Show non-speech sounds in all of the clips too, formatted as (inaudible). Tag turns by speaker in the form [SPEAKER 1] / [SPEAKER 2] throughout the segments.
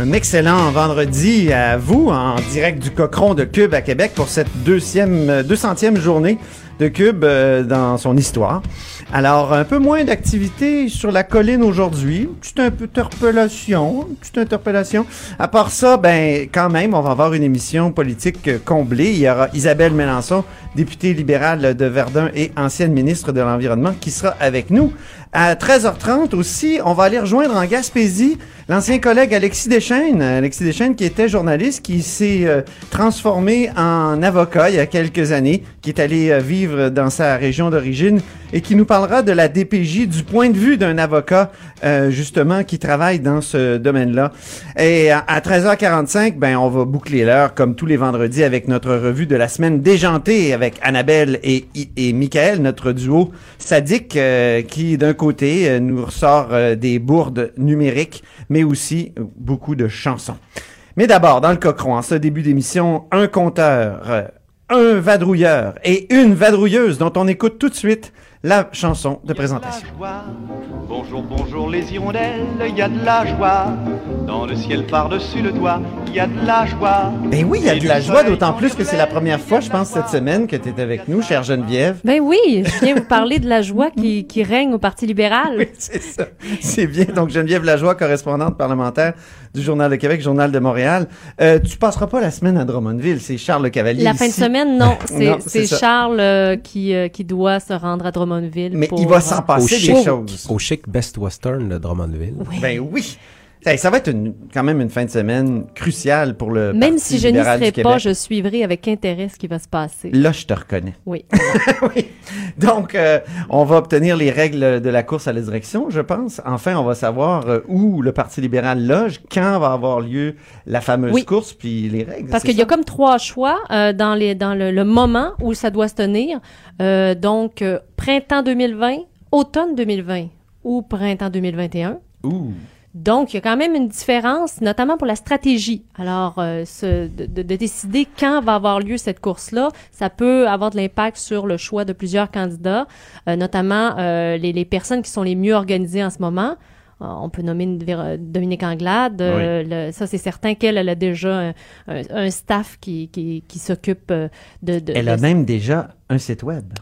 [SPEAKER 1] Un excellent vendredi à vous en direct du Cochon de Cube à Québec pour cette deuxième, 200e journée de Cube euh, dans son histoire. Alors, un peu moins d'activité sur la colline aujourd'hui. Petite interpellation, petite interpellation. À part ça, ben, quand même, on va avoir une émission politique euh, comblée. Il y aura Isabelle Mélenchon, députée libérale de Verdun et ancienne ministre de l'Environnement, qui sera avec nous. À 13h30 aussi, on va aller rejoindre en Gaspésie l'ancien collègue Alexis Deschaines. Alexis Deschaines qui était journaliste, qui s'est euh, transformé en avocat il y a quelques années, qui est allé euh, vivre dans sa région d'origine et qui nous parlera de la DPJ du point de vue d'un avocat euh, justement qui travaille dans ce domaine-là. Et à, 13h45, ben on va boucler l'heure comme tous les vendredis avec notre revue de la semaine déjantée avec Annabelle et, et Michael, notre duo sadique qui d'un côté, euh, nous ressort euh, des bourdes numériques, mais aussi beaucoup de chansons. Mais d'abord, dans le cochon, en ce début d'émission, un conteur, euh, un vadrouilleur et une vadrouilleuse dont on écoute tout de suite la chanson de présentation.
[SPEAKER 2] Bonjour, bonjour les hirondelles, il y a de la joie. Dans le ciel par-dessus le toit, il y a de la joie.
[SPEAKER 1] Ben oui, il y a de la joie, d'autant plus que c'est la première fois, je pense, cette semaine que tu es avec nous, chère Geneviève.
[SPEAKER 3] Ben oui, je viens vous parler de la joie qui, qui règne au Parti libéral.
[SPEAKER 1] Oui, c'est ça. C'est bien. Donc, Geneviève Lajoie, correspondante parlementaire du Journal de Québec, Journal de Montréal. Euh, tu passeras pas la semaine à Drummondville, c'est Charles Le Cavalier.
[SPEAKER 3] La fin de semaine, non. (laughs) C'est Charles euh, qui, euh, qui doit se rendre à Drummondville.
[SPEAKER 1] Mais il va s'en passer des choses.
[SPEAKER 4] Au chic Best Western de Drummondville.
[SPEAKER 1] Ben oui. Ça, va être quand même une fin de semaine cruciale pour le
[SPEAKER 3] Même si je n'y serai pas, je suivrai avec intérêt ce qui va se passer.
[SPEAKER 1] Là, je te reconnais.
[SPEAKER 3] Oui. (laughs)
[SPEAKER 1] oui. Donc, euh, on va obtenir les règles de la course à la direction, je pense. Enfin, on va savoir euh, où le Parti libéral loge, quand va avoir lieu la fameuse course, puis les règles.
[SPEAKER 3] Parce qu'il y a comme trois choix euh, dans, les, dans le, le, moment où ça doit se tenir. donc, printemps 2020, automne 2020 ou printemps 2021.
[SPEAKER 1] Ouh.
[SPEAKER 3] Donc, il y a quand même une différence, notamment pour la stratégie. Alors, euh, ce, de, de, décider quand va avoir lieu cette course-là, ça peut avoir de l'impact sur le choix de plusieurs candidats, euh, notamment euh, les, les, personnes qui sont les mieux organisées en ce moment. On peut nommer Dominique Anglade. Le, ça, c'est certain qu'elle a déjà un, un, staff qui, qui, qui s'occupe de, de,
[SPEAKER 1] Elle a même déjà un site web.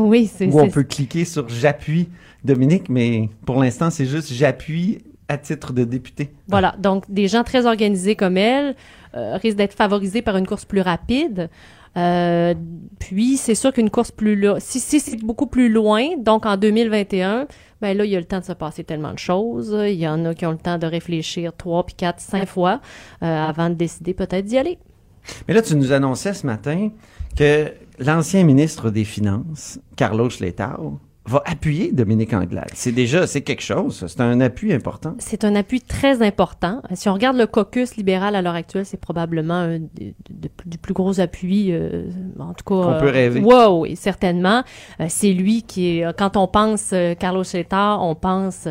[SPEAKER 3] oui, c'est
[SPEAKER 1] Où on peut cliquer sur J'appuie Dominique, mais pour l'instant, c'est juste J'appuie à titre de député.
[SPEAKER 3] Voilà, donc des gens très organisés comme elle euh, risquent d'être favorisés par une course plus rapide. Euh, puis, c'est sûr qu'une course plus si, si c'est beaucoup plus loin, donc en 2021, ben là, il y a le temps de se passer tellement de choses. Il y en a qui ont le temps de réfléchir trois, puis quatre, cinq fois euh, avant de décider peut-être d'y aller.
[SPEAKER 1] Mais là, tu nous annonçais ce matin que l'ancien ministre des Finances, Carlos Letao, va appuyer Dominique Anglade. C'est déjà, c'est quelque chose. C'est un appui important.
[SPEAKER 3] C'est un appui très important. Si on regarde le caucus libéral à l'heure actuelle, c'est probablement un des, du plus gros appui, euh, en tout cas.
[SPEAKER 1] On peut rêver.
[SPEAKER 3] Wow, oui, certainement. Euh, c'est lui qui est, quand on pense euh, Carlos Chetar, on pense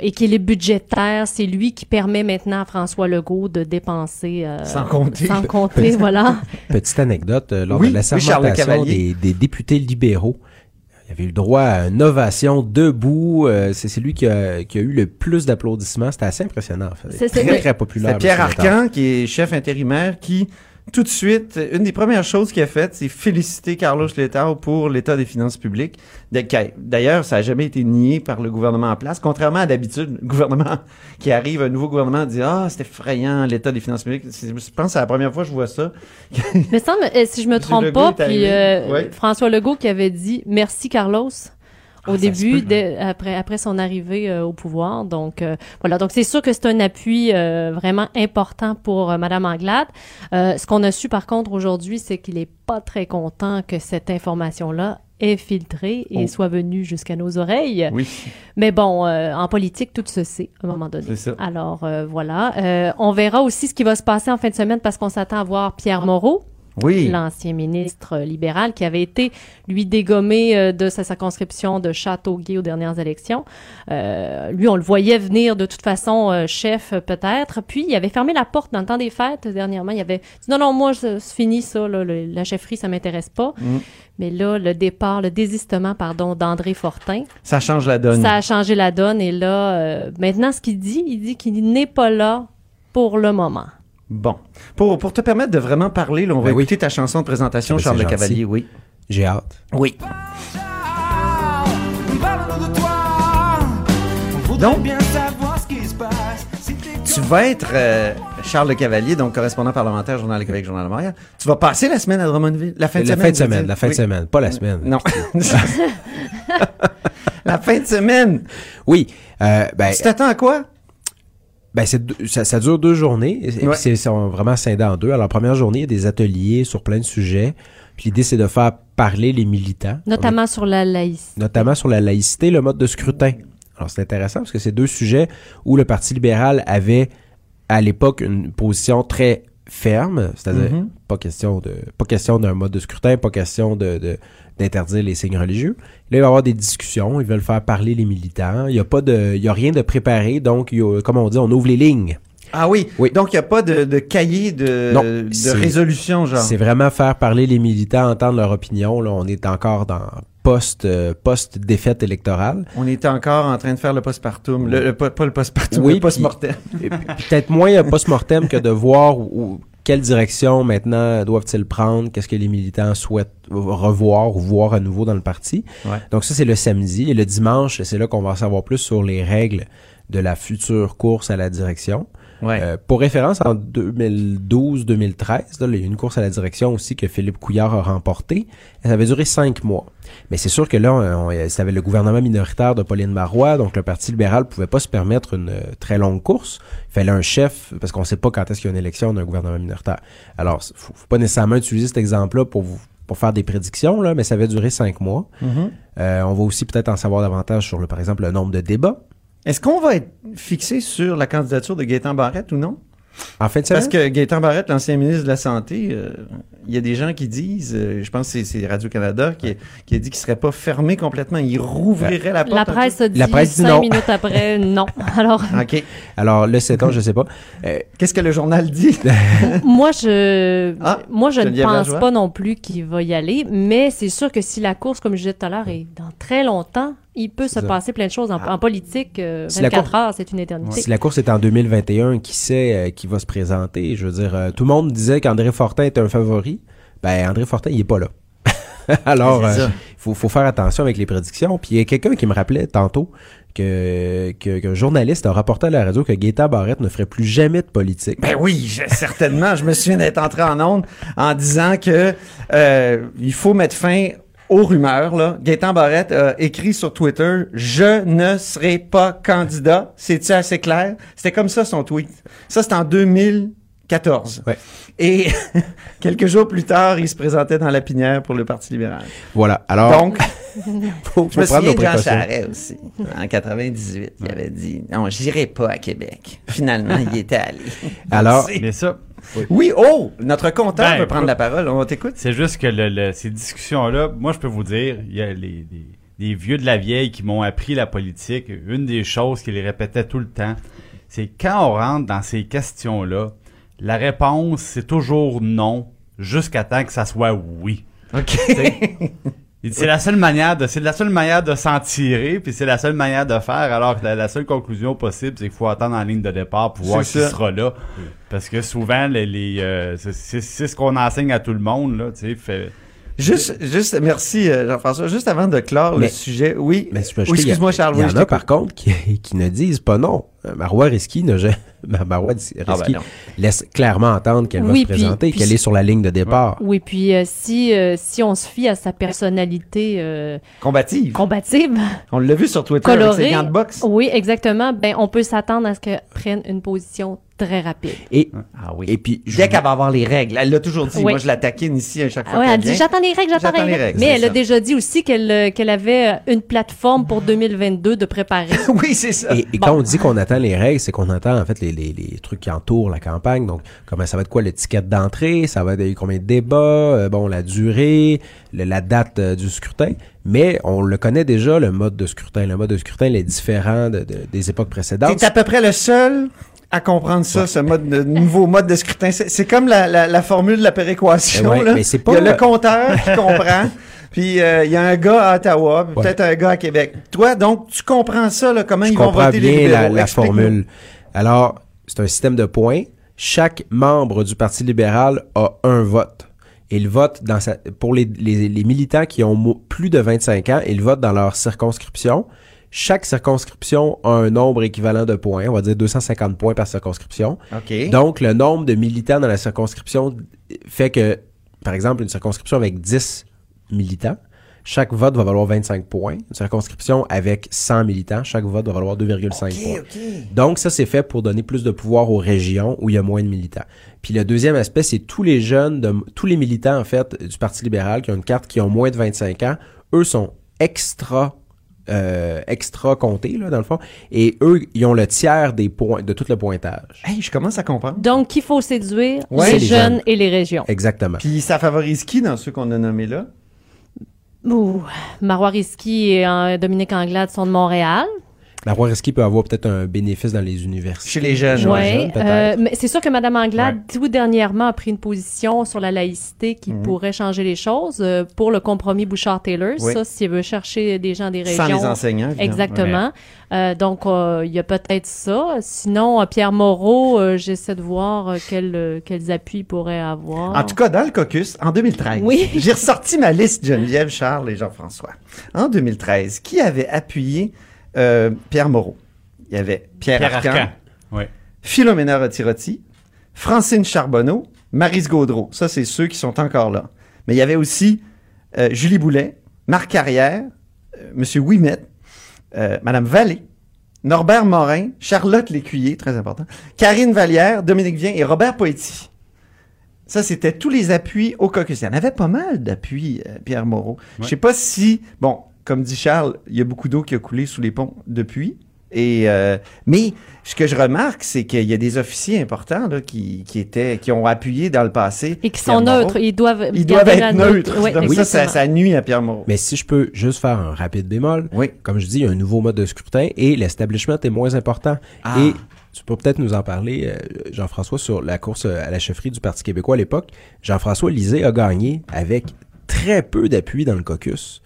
[SPEAKER 3] équilibre budgétaire. C'est lui qui permet maintenant à François Legault de dépenser.
[SPEAKER 1] sans compter.
[SPEAKER 3] Sans compter, voilà. (laughs)
[SPEAKER 4] Petite anecdote, lors de la des députés libéraux, il avait eu le droit à une ovation debout. Euh, c'est lui qui a, qui a, eu le plus d'applaudissements. C'était assez impressionnant. En fait.
[SPEAKER 3] C'est
[SPEAKER 4] très, très populaire.
[SPEAKER 1] C'est Pierre Arcan, qui est chef intérimaire, qui tout de suite, une des premières choses qu'il a faites, c'est féliciter Carlos Letao pour l'état des finances publiques. D'ailleurs, ça n'a jamais été nié par le gouvernement en place, contrairement à d'habitude, le gouvernement (laughs) qui arrive, un nouveau gouvernement dit ah c'est effrayant l'état des finances publiques. Je pense que c'est la première fois que je vois ça. (laughs)
[SPEAKER 3] Mais ça, euh, si je me trompe pas, puis euh, François Legault qui avait dit merci Carlos au ah, début, après, après son arrivée euh, au pouvoir. Donc euh, voilà, donc c'est sûr que c'est un appui euh, vraiment important pour Madame Anglade. ce qu'on a su par contre aujourd'hui, c'est qu'il est pas très content que cette information-là est filtrée et oh. soit venue jusqu'à nos oreilles.
[SPEAKER 1] Oui.
[SPEAKER 3] Mais bon, en politique, tout se sait à un moment donné.
[SPEAKER 1] Ça.
[SPEAKER 3] Alors voilà, on verra aussi ce qui va se passer en fin de semaine parce qu'on s'attend à voir Pierre Moreau
[SPEAKER 1] oui.
[SPEAKER 3] l'ancien ministre libéral, qui avait été, lui, dégommé euh, de sa circonscription de Châteauguay aux dernières élections. Euh, lui, on le voyait venir de toute façon euh, chef, peut-être. Puis, il avait fermé la porte dans le temps des fêtes dernièrement. Il avait dit non, non, moi, c'est fini ça, la chefferie, ça m'intéresse pas. Mm. Mais là, le départ, le désistement, pardon, d'André Fortin.
[SPEAKER 1] Ça change la donne.
[SPEAKER 3] Ça a changé la donne. Et là, maintenant, ce qu'il dit, il dit qu'il n'est pas là pour le moment.
[SPEAKER 1] Bon. Pour, pour te permettre de vraiment parler, on va ben écouter ta chanson de présentation, ben, Charles Le Cavalier, oui.
[SPEAKER 4] J'ai hâte.
[SPEAKER 1] Oui. Donc, tu vas être euh, Charles Le Cavalier, donc correspondant parlementaire, Journal de Québec, Journal de Montréal. Tu vas passer la semaine à Drummondville, la fin de
[SPEAKER 4] la
[SPEAKER 1] semaine.
[SPEAKER 4] Fin de semaine la fin de semaine, pas la semaine.
[SPEAKER 1] Non. (laughs) (laughs) la fin de semaine.
[SPEAKER 4] Oui. Euh, ben,
[SPEAKER 1] tu t'attends à quoi?
[SPEAKER 4] Ben, ça, ça, dure deux journées. Et c'est vraiment scindé en deux. Alors, la première journée, il y a des ateliers sur plein de sujets. Puis l'idée, c'est de faire parler les militants.
[SPEAKER 3] Notamment sur la laïcité.
[SPEAKER 4] Notamment sur la laïcité, le mode de scrutin. Alors, c'est intéressant parce que c'est deux sujets où le Parti libéral avait, à l'époque, une position très ferme, c'est-à-dire mm-hmm. pas question de pas question d'un mode de scrutin, pas question de, d'interdire les signes religieux. Là, il va y avoir des discussions, ils veulent faire parler les militants. Il y a pas de il y a rien de préparé, donc comme on dit, on ouvre les lignes.
[SPEAKER 1] Ah oui. oui. Donc il n'y a pas de, de cahier de, de résolution, genre.
[SPEAKER 4] C'est vraiment faire parler les militants, entendre leur opinion. Là, on est encore dans post euh, post défaite électorale.
[SPEAKER 1] On est encore en train de faire le postpartum, le, le, pas le postpartum, oui, le post-mortem. (laughs)
[SPEAKER 4] Peut-être moins post-mortem que de voir où, quelle direction maintenant doivent-ils prendre, qu'est-ce que les militants souhaitent revoir ou voir à nouveau dans le parti? Donc ça, c'est le samedi. Et le dimanche, c'est là qu'on va en savoir plus sur les règles de la future course à la direction. Euh, pour référence, en 2012-2013, il y a une course à la direction aussi que Philippe Couillard a remportée. Ça avait duré cinq mois. Mais c'est sûr que là, on, avait le gouvernement minoritaire de Pauline Marois, donc le Parti libéral pouvait pas se permettre une euh, très longue course. Il fallait un chef, parce qu'on ne sait pas quand est-ce qu'il y a une élection d'un gouvernement minoritaire. Alors, faut, faut pas nécessairement utiliser cet exemple-là pour vous pour faire des prédictions, là, mais ça avait duré cinq mois. Mm-hmm. Euh, on va aussi peut-être en savoir davantage sur, le, par exemple, le nombre de débats.
[SPEAKER 1] Est-ce qu'on va être fixé sur la candidature de Gaétan Barrette ou non?
[SPEAKER 4] En fait,
[SPEAKER 1] Parce que Gaétan Barrette, l'ancien ministre de la Santé, euh, il y a des gens qui disent, euh, je pense que c'est Radio-Canada qui, qui, a dit qu'il serait pas fermé complètement, il rouvrirait la porte.
[SPEAKER 3] La presse a dit la presse cinq minutes après, (laughs) non. Alors, (laughs)
[SPEAKER 1] OK.
[SPEAKER 4] Alors, le 7 ans, je sais pas.
[SPEAKER 1] Euh, Qu'est-ce que le journal dit? (laughs)
[SPEAKER 3] moi, je, ah, moi, je ne pense pas non plus qu'il va y aller, mais c'est sûr que si la course, comme je disais tout à l'heure, est dans très longtemps, il peut se passer plein de choses. En, ah. politique, 24 heures, c'est une éternité.
[SPEAKER 4] Si la course est en 2021, qui sait qui va se présenter? Je veux dire, tout le monde disait qu'André Fortin était un favori ben André Fortin, il est pas là. (laughs) Alors, il euh, faut, faire attention avec les prédictions. Puis il y a quelqu'un qui me rappelait tantôt que qu'un journaliste a rapporté à la radio que Gaétan Barrette ne ferait plus jamais de politique.
[SPEAKER 1] Ben oui, certainement. je me souviens d'être entré en onde en disant que euh, il faut mettre fin aux rumeurs. Là. Gaétan Barrette a écrit sur Twitter « Je ne serai pas candidat ». C'est-tu assez clair? C'était comme ça son tweet. Ça, c'était en 2014.
[SPEAKER 4] Ouais.
[SPEAKER 1] Et (laughs) quelques jours plus tard, il se présentait dans la pinière pour le Parti libéral.
[SPEAKER 4] Voilà. Alors.
[SPEAKER 1] Donc, (laughs) faut, je me souviens de Jean Charest aussi. En 98, il avait dit non, j'irai pas à Québec. Finalement, il était allé.
[SPEAKER 4] Alors, (laughs)
[SPEAKER 5] mais ça.
[SPEAKER 1] Oui. oh, notre compteur ben, peut prendre la parole. On t'écoute.
[SPEAKER 5] C'est juste que le, ces discussions-là, moi, je peux vous dire, il y a les, les vieux de la vieille qui m'ont appris la politique. Une des choses qu'ils répétaient tout le temps, c'est quand on rentre dans ces questions-là, la réponse, c'est toujours non, jusqu'à temps que ça soit oui.
[SPEAKER 1] OK. (laughs)
[SPEAKER 5] Il dit, C'est la seule manière de, c'est la seule manière de s'en tirer, puis c'est la seule manière de faire, alors que la, la seule conclusion possible, c'est qu'il faut attendre en ligne de départ pour voir qui
[SPEAKER 1] ça.
[SPEAKER 5] sera là. Parce que souvent, les, les, euh, c'est- c'est c'est ce qu'on enseigne à tout le monde, là, tu sais, fait,
[SPEAKER 1] Juste, juste, merci euh, Jean-François. Juste avant de clore
[SPEAKER 4] Mais-
[SPEAKER 1] le sujet, oui.
[SPEAKER 4] Mais
[SPEAKER 1] excuse-moi,
[SPEAKER 4] il y a-
[SPEAKER 1] Charles,
[SPEAKER 4] Il y
[SPEAKER 1] oui,
[SPEAKER 4] en
[SPEAKER 1] je
[SPEAKER 4] a par contre qui, (laughs) qui ne disent pas non. Euh, Marois Risky ne (laughs) Marois Risky
[SPEAKER 1] Ah ben non.
[SPEAKER 4] laisse clairement entendre qu'elle va
[SPEAKER 3] Oui,
[SPEAKER 4] se
[SPEAKER 3] puis-
[SPEAKER 4] présenter,
[SPEAKER 3] puis
[SPEAKER 4] qu'elle est sur la ligne de départ.
[SPEAKER 3] Oui, puis euh, si, euh, si on se fie à sa personnalité euh,
[SPEAKER 1] Combative.
[SPEAKER 3] combative,
[SPEAKER 1] On l'a vu sur Twitter avec
[SPEAKER 3] colorée,
[SPEAKER 1] ses gants de boxe.
[SPEAKER 3] oui, exactement, ben on peut s'attendre à ce qu'elle prenne une position très rapide.
[SPEAKER 4] Et,
[SPEAKER 1] Ah oui.
[SPEAKER 4] et puis, je
[SPEAKER 1] Dès qu'elle va avoir les règles. Elle l'a toujours dit.
[SPEAKER 3] Oui.
[SPEAKER 1] Moi, je la taquine ici à chaque fois. Qu'elle
[SPEAKER 3] elle dit j'attends les règles, j'attends les
[SPEAKER 1] les
[SPEAKER 3] règles.
[SPEAKER 1] règles,
[SPEAKER 3] Mais
[SPEAKER 1] c'est
[SPEAKER 3] elle a déjà dit aussi qu'elle euh, qu'elle avait euh, une plateforme pour 2022 de préparer. (laughs)
[SPEAKER 1] oui, c'est ça.
[SPEAKER 4] Et, et quand on dit qu'on attend les règles, c'est qu'on attend en fait les, les, les trucs qui entourent la campagne. Donc, comment ça va être quoi l'étiquette d'entrée, ça va être combien de débats, euh, bon la durée, le- la date euh, du scrutin. Mais on le connaît déjà le mode de scrutin. Le mode de scrutin il est différent de, de- des époques précédentes.
[SPEAKER 1] T'es à peu près le seul à comprendre ça, ce mode de, nouveau mode de scrutin. C'est comme la, la, la formule de la péréquation.
[SPEAKER 4] Ouais,
[SPEAKER 1] là.
[SPEAKER 4] mais c'est pas-
[SPEAKER 1] Il y a le compteur qui (laughs) comprend. Puis euh, il y a un gars à Ottawa,
[SPEAKER 4] Ouais.
[SPEAKER 1] peut-être un gars à Québec. Toi, donc, tu comprends ça, là, comment
[SPEAKER 4] Je
[SPEAKER 1] ils vont voter les libéraux.
[SPEAKER 4] la, la formule. Alors, c'est un système de points. Chaque membre du Parti libéral a un vote. Il vote dans sa, pour les, les- les militants qui ont plus de 25 ans, ils votent dans leur circonscription. Chaque circonscription a un nombre équivalent de points, on va dire 250 points par circonscription. Donc, le nombre de militants dans la circonscription fait que, par exemple, une circonscription avec 10 militants, chaque vote va valoir 25 points. Une circonscription avec 100 militants, chaque vote va valoir 2,5 points. Donc, ça, c'est fait pour donner plus de pouvoir aux régions où il y a moins de militants. Puis le deuxième aspect, c'est tous les jeunes, de, tous les militants, en fait, du Parti libéral qui ont une carte qui ont moins de 25 ans, eux sont extra euh, extra comptés, là, dans le fond. Et eux, ils ont le tiers des points, de tout le pointage.
[SPEAKER 1] Hey, je commence à comprendre.
[SPEAKER 3] Donc, qu'il faut séduire
[SPEAKER 1] Ouais,
[SPEAKER 3] les, jeunes. et les régions.
[SPEAKER 4] Exactement.
[SPEAKER 1] Puis ça favorise qui dans ceux qu'on a nommés là?
[SPEAKER 3] Ouh, Marois Risky et euh, Dominique Anglade sont de Montréal.
[SPEAKER 4] La Risky peut avoir peut-être un bénéfice dans les universités.
[SPEAKER 1] Chez les jeunes,
[SPEAKER 4] peut-être.
[SPEAKER 3] euh, mais c'est sûr que Mme Anglade, tout dernièrement, a pris une position sur la laïcité qui
[SPEAKER 1] Mhm.
[SPEAKER 3] pourrait changer les choses euh, pour le compromis Bouchard-Taylor.
[SPEAKER 1] Oui.
[SPEAKER 3] Ça, s'il veut chercher des gens des
[SPEAKER 1] Sans
[SPEAKER 3] régions.
[SPEAKER 1] les enseignants. évidemment.
[SPEAKER 3] Exactement. Euh, donc, euh, il y a peut-être ça. Sinon, euh, Pierre Moreau, euh, j'essaie de voir euh, quel, euh, quels appuis il pourrait avoir.
[SPEAKER 1] En tout cas, dans le caucus, en 2013,
[SPEAKER 3] Oui.
[SPEAKER 1] j'ai ressorti ma liste Geneviève, Charles et Jean-François. En 2013, qui avait appuyé euh, Pierre Moreau? Il y avait Pierre,
[SPEAKER 5] Pierre
[SPEAKER 1] Arcan,
[SPEAKER 5] Arcan. Oui.
[SPEAKER 1] Philomena Rotirotti, Francine Charbonneau, Marise Gaudreau. Ça, c'est ceux qui sont encore là. Mais il y avait aussi euh, Julie Boulet, Marc Carrière, euh, Monsieur Ouimet, euh, Madame Vallée, Norbert Morin, Charlotte Lécuyer, très important, Karine Vallière, Dominique Vien et Robert Poetti. Ça, c'était tous les appuis au caucus. Il y en avait pas mal d'appuis, euh, Pierre Moreau. Je sais pas si, bon, comme dit Charles, il y a beaucoup d'eau qui a coulé sous les ponts depuis. Et euh, mais ce que je remarque, c'est qu'il y a des officiers importants là, qui, qui étaient, qui ont appuyé dans le passé.
[SPEAKER 3] Et qui
[SPEAKER 1] Pierre
[SPEAKER 3] sont
[SPEAKER 1] Moreau.
[SPEAKER 3] neutres. Ils doivent,
[SPEAKER 1] Ils doivent
[SPEAKER 3] garder
[SPEAKER 1] être neutres.
[SPEAKER 3] Ouais,
[SPEAKER 1] Donc ça, ça, nuit à Pierre Moreau.
[SPEAKER 4] Mais si je peux juste faire un rapide bémol,
[SPEAKER 1] Oui.
[SPEAKER 4] comme je dis, il y a un nouveau mode de scrutin et l'establishment est moins important.
[SPEAKER 1] Ah.
[SPEAKER 4] Et tu peux peut-être nous en parler, euh, Jean-François, sur la course à la chefferie du Parti québécois à l'époque. Jean-François Lisée a gagné avec très peu d'appui dans le caucus.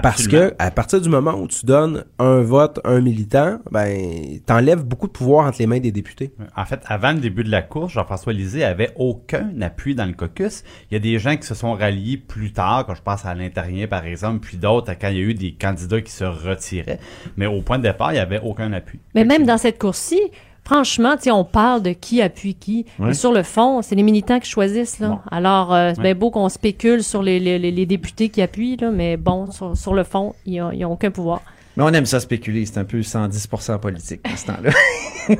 [SPEAKER 4] Parce que à partir du moment où tu donnes un vote à un militant, ben t'enlèves beaucoup de pouvoir entre les mains des députés.
[SPEAKER 5] En fait, avant le début de la course, Jean-François Lisée avait aucun appui dans le caucus. Il y a des gens qui se sont ralliés plus tard, quand je pense à l'intérieur par exemple, puis d'autres quand il y a eu des candidats qui se retiraient. Mais au point de départ, il n'y avait aucun appui.
[SPEAKER 3] Mais même dans cette course-ci, franchement, tu sais, on parle de qui appuie qui.
[SPEAKER 1] Ouais.
[SPEAKER 3] Mais sur le fond, c'est les militants qui choisissent. Là.
[SPEAKER 5] Bon.
[SPEAKER 3] Alors, euh, c'est
[SPEAKER 5] Ouais.
[SPEAKER 3] bien beau qu'on spécule sur les, les, les- les députés qui appuient, là, mais bon, sur, sur le fond, ils n'ont aucun pouvoir.
[SPEAKER 1] Mais on aime ça spéculer, c'est un peu 110% politique à ce temps-là. (laughs)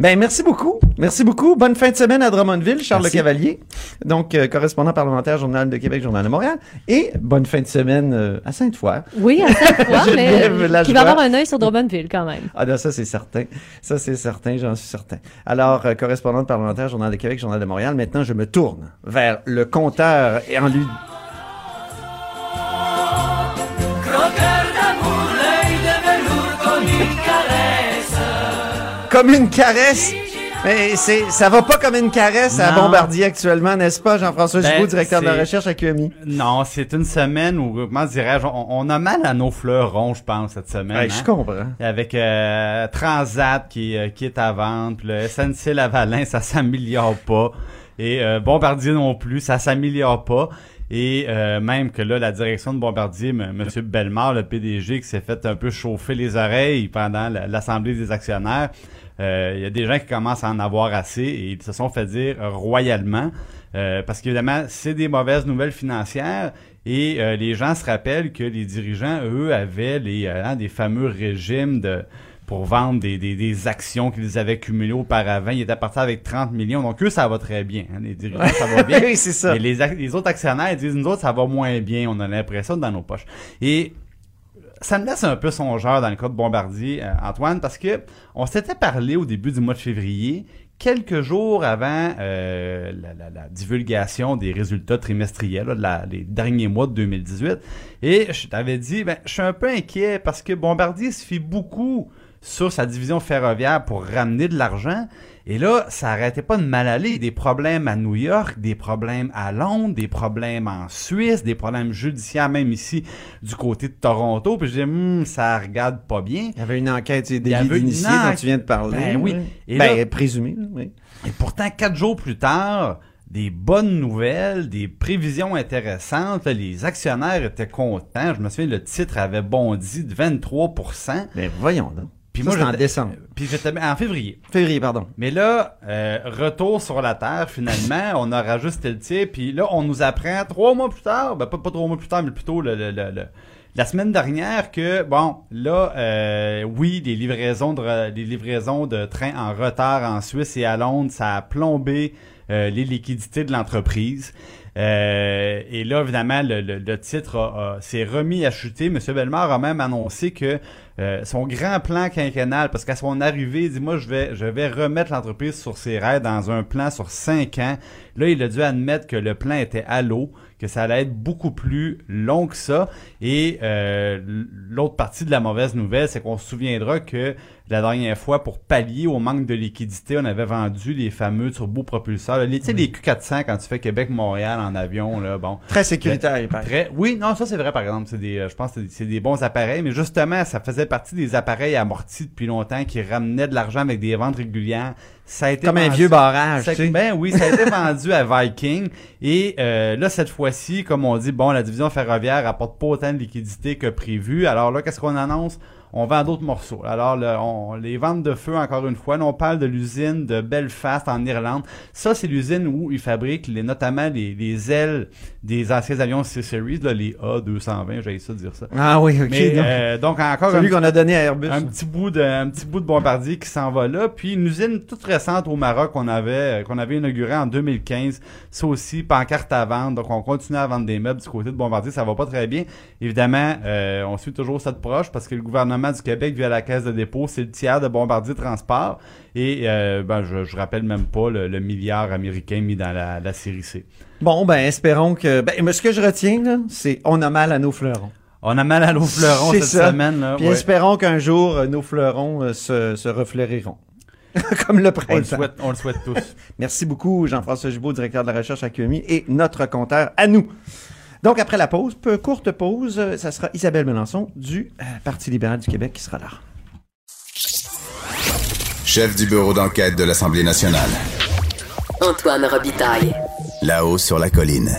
[SPEAKER 1] ben merci beaucoup, merci beaucoup. Bonne fin de semaine à Drummondville, Charles
[SPEAKER 4] Merci.
[SPEAKER 1] Le Cavalier, donc euh, correspondant parlementaire Journal de Québec, Journal de Montréal, et bonne fin de semaine euh, à Sainte-Foy.
[SPEAKER 3] Oui, à fois, (laughs) mais euh, qui va avoir un œil sur Drummondville quand même.
[SPEAKER 1] Ah non, ça c'est certain, ça c'est certain, j'en suis certain. Alors euh, correspondante parlementaire Journal de Québec, Journal de Montréal. Maintenant, je me tourne vers le compteur et en lui. Comme une caresse, Mais c'est, ça va pas comme une caresse à. Bombardier actuellement, n'est-ce pas, Jean-François
[SPEAKER 5] Ben,
[SPEAKER 1] Gibault, directeur de la recherche à QMI?
[SPEAKER 5] Non, c'est une semaine où, comment dirais-je, on, on a mal à nos fleurons, je pense, cette semaine.
[SPEAKER 1] Ouais,
[SPEAKER 5] hein.
[SPEAKER 1] je comprends.
[SPEAKER 5] Avec euh, Transat qui, euh, qui est à vendre, puis le SNC Lavalin, ça s'améliore pas. Et euh, Bombardier non plus, ça s'améliore pas. Et euh, même que là, la direction de Bombardier, M. Monsieur Bellemare, le PDG, qui s'est fait un peu chauffer les oreilles pendant la- l'Assemblée des actionnaires, il y a des gens qui commencent à en avoir assez et ils se sont fait dire royalement. euh, parce qu'évidemment, c'est des mauvaises nouvelles financières et euh, les gens se rappellent que les dirigeants, eux, avaient les, euh, hein, des fameux régimes de pour vendre des, des, des actions qu'ils avaient cumulées auparavant. Ils étaient partis avec 30 millions. Donc, eux, ça va très bien. hein. Les dirigeants, ça va bien. (laughs)
[SPEAKER 1] oui, c'est ça.
[SPEAKER 5] Mais les, les autres actionnaires ils disent, nous autres, ça va moins bien. On a l'impression dans nos poches. Et ça me laisse un peu songeur dans le cas de Bombardier, euh, Antoine, parce que on s'était parlé au début du mois de février, quelques jours avant euh, la, divulgation des résultats trimestriels là, les derniers mois de 2018. Et je t'avais dit, ben, je suis un peu inquiet parce que Bombardier se fie beaucoup sur sa division ferroviaire pour ramener de l'argent. Et là, ça arrêtait pas de mal aller. Des problèmes à New York, des problèmes à Londres, des problèmes en Suisse, des problèmes judiciaires même ici du côté de Toronto. Puis je disais, Hum, ça regarde pas bien.
[SPEAKER 1] Il y avait une enquête des délits dont tu viens de parler.
[SPEAKER 5] Ben oui. Et
[SPEAKER 1] ben,
[SPEAKER 5] là-
[SPEAKER 1] présumé, oui.
[SPEAKER 5] Et pourtant, quatre jours plus tard, des bonnes nouvelles, des prévisions intéressantes. les actionnaires étaient contents. Je me souviens, le titre avait bondi de 23
[SPEAKER 1] Ben, voyons donc.
[SPEAKER 5] Puis moi,
[SPEAKER 1] en décembre.
[SPEAKER 5] Puis j'étais en février.
[SPEAKER 1] Février, pardon.
[SPEAKER 5] Mais là, euh, retour sur la Terre, finalement, (laughs) on a rajusté le tir, puis là, on nous apprend trois mois plus tard, ben pas, pas trois mois plus tard, mais plutôt le, le- le- le- la semaine dernière que, bon, là, euh, oui, les livraisons, de, les livraisons de trains en retard en Suisse et à Londres, ça a plombé euh, les liquidités de l'entreprise. Euh, et là, évidemment, le, titre s'est remis à chuter. M. Bellemare a même annoncé que euh, son grand plan quinquennal, parce qu'à son arrivée, il dit, moi, je vais, remettre l'entreprise sur ses rails dans un plan sur cinq ans. Là, il a dû admettre que le plan était à l'eau, que ça allait être beaucoup plus long que ça. Et euh, l'autre partie de la mauvaise nouvelle, c'est qu'on se souviendra que la dernière fois, pour pallier au manque de liquidité, on avait vendu les fameux turbopropulseurs. Les, tu sais, les Q400 quand tu fais Québec-Montréal en avion, là, bon.
[SPEAKER 1] Très sécuritaire, il.
[SPEAKER 5] Très, oui, non, ça c'est vrai par exemple. C'est des, euh, je pense que c'est des- bons appareils, mais justement, ça faisait partie des appareils amortis depuis longtemps qui ramenaient de l'argent avec des ventes régulières. Ça a été
[SPEAKER 1] Comme un vieux barrage,
[SPEAKER 5] ça-
[SPEAKER 1] tu sais.
[SPEAKER 5] Ben oui, ça a été (laughs) vendu à Viking. Et euh, là, cette fois-ci, comme on dit, bon, la division ferroviaire apporte pas autant de liquidité que prévu. Alors là, qu'est-ce qu'on annonce? On vend d'autres morceaux. Alors, le- on- les ventes de feu, encore une fois, là, on parle de l'usine de Belfast en Irlande. Ça, c'est l'usine où ils fabriquent les, notamment les, les ailes des anciens avions C-Series, là, les A220, j'ai ça de dire ça.
[SPEAKER 1] Ah oui, ok.
[SPEAKER 5] Mais,
[SPEAKER 1] donc,
[SPEAKER 5] euh, donc, encore
[SPEAKER 1] celui
[SPEAKER 5] un
[SPEAKER 1] qu'on a donné à Airbus.
[SPEAKER 5] un petit bout de un petit bout de bombardier qui s'en va là puis une usine toute récente au Maroc qu'on avait euh, qu'on avait inaugurée en 2015 ça aussi pancarte à vendre donc on continue à vendre des meubles du côté de bombardier ça va pas très bien évidemment euh, on suit toujours de proche parce que le gouvernement du Québec via la caisse de dépôt c'est le tiers de bombardier transport et euh, ben je, je rappelle même pas le, le milliard américain mis dans la, la série C
[SPEAKER 1] Bon, ben, espérons que. Ben, mais ce que je retiens, c'est on a mal à nos fleurons.
[SPEAKER 5] on a mal à nos fleurons (laughs) cette
[SPEAKER 1] ça.
[SPEAKER 5] semaine là
[SPEAKER 1] Puis
[SPEAKER 5] ouais.
[SPEAKER 1] espérons qu'un jour, euh, nos fleurons euh, se, se refleuriront. (laughs) Comme le
[SPEAKER 5] on le
[SPEAKER 1] printemps.
[SPEAKER 5] souhaite on le souhaite tous (laughs)
[SPEAKER 1] Merci beaucoup, Jean-François Gibault, directeur de la recherche à QMI, et notre compteur à nous. Donc, après la pause, peu courte pause, euh, ça sera Isabelle Melançon du euh, Parti libéral du Québec qui sera là.
[SPEAKER 6] Chef du bureau d'enquête de l'Assemblée nationale.
[SPEAKER 7] Antoine Robitaille.
[SPEAKER 6] Là-haut sur la colline.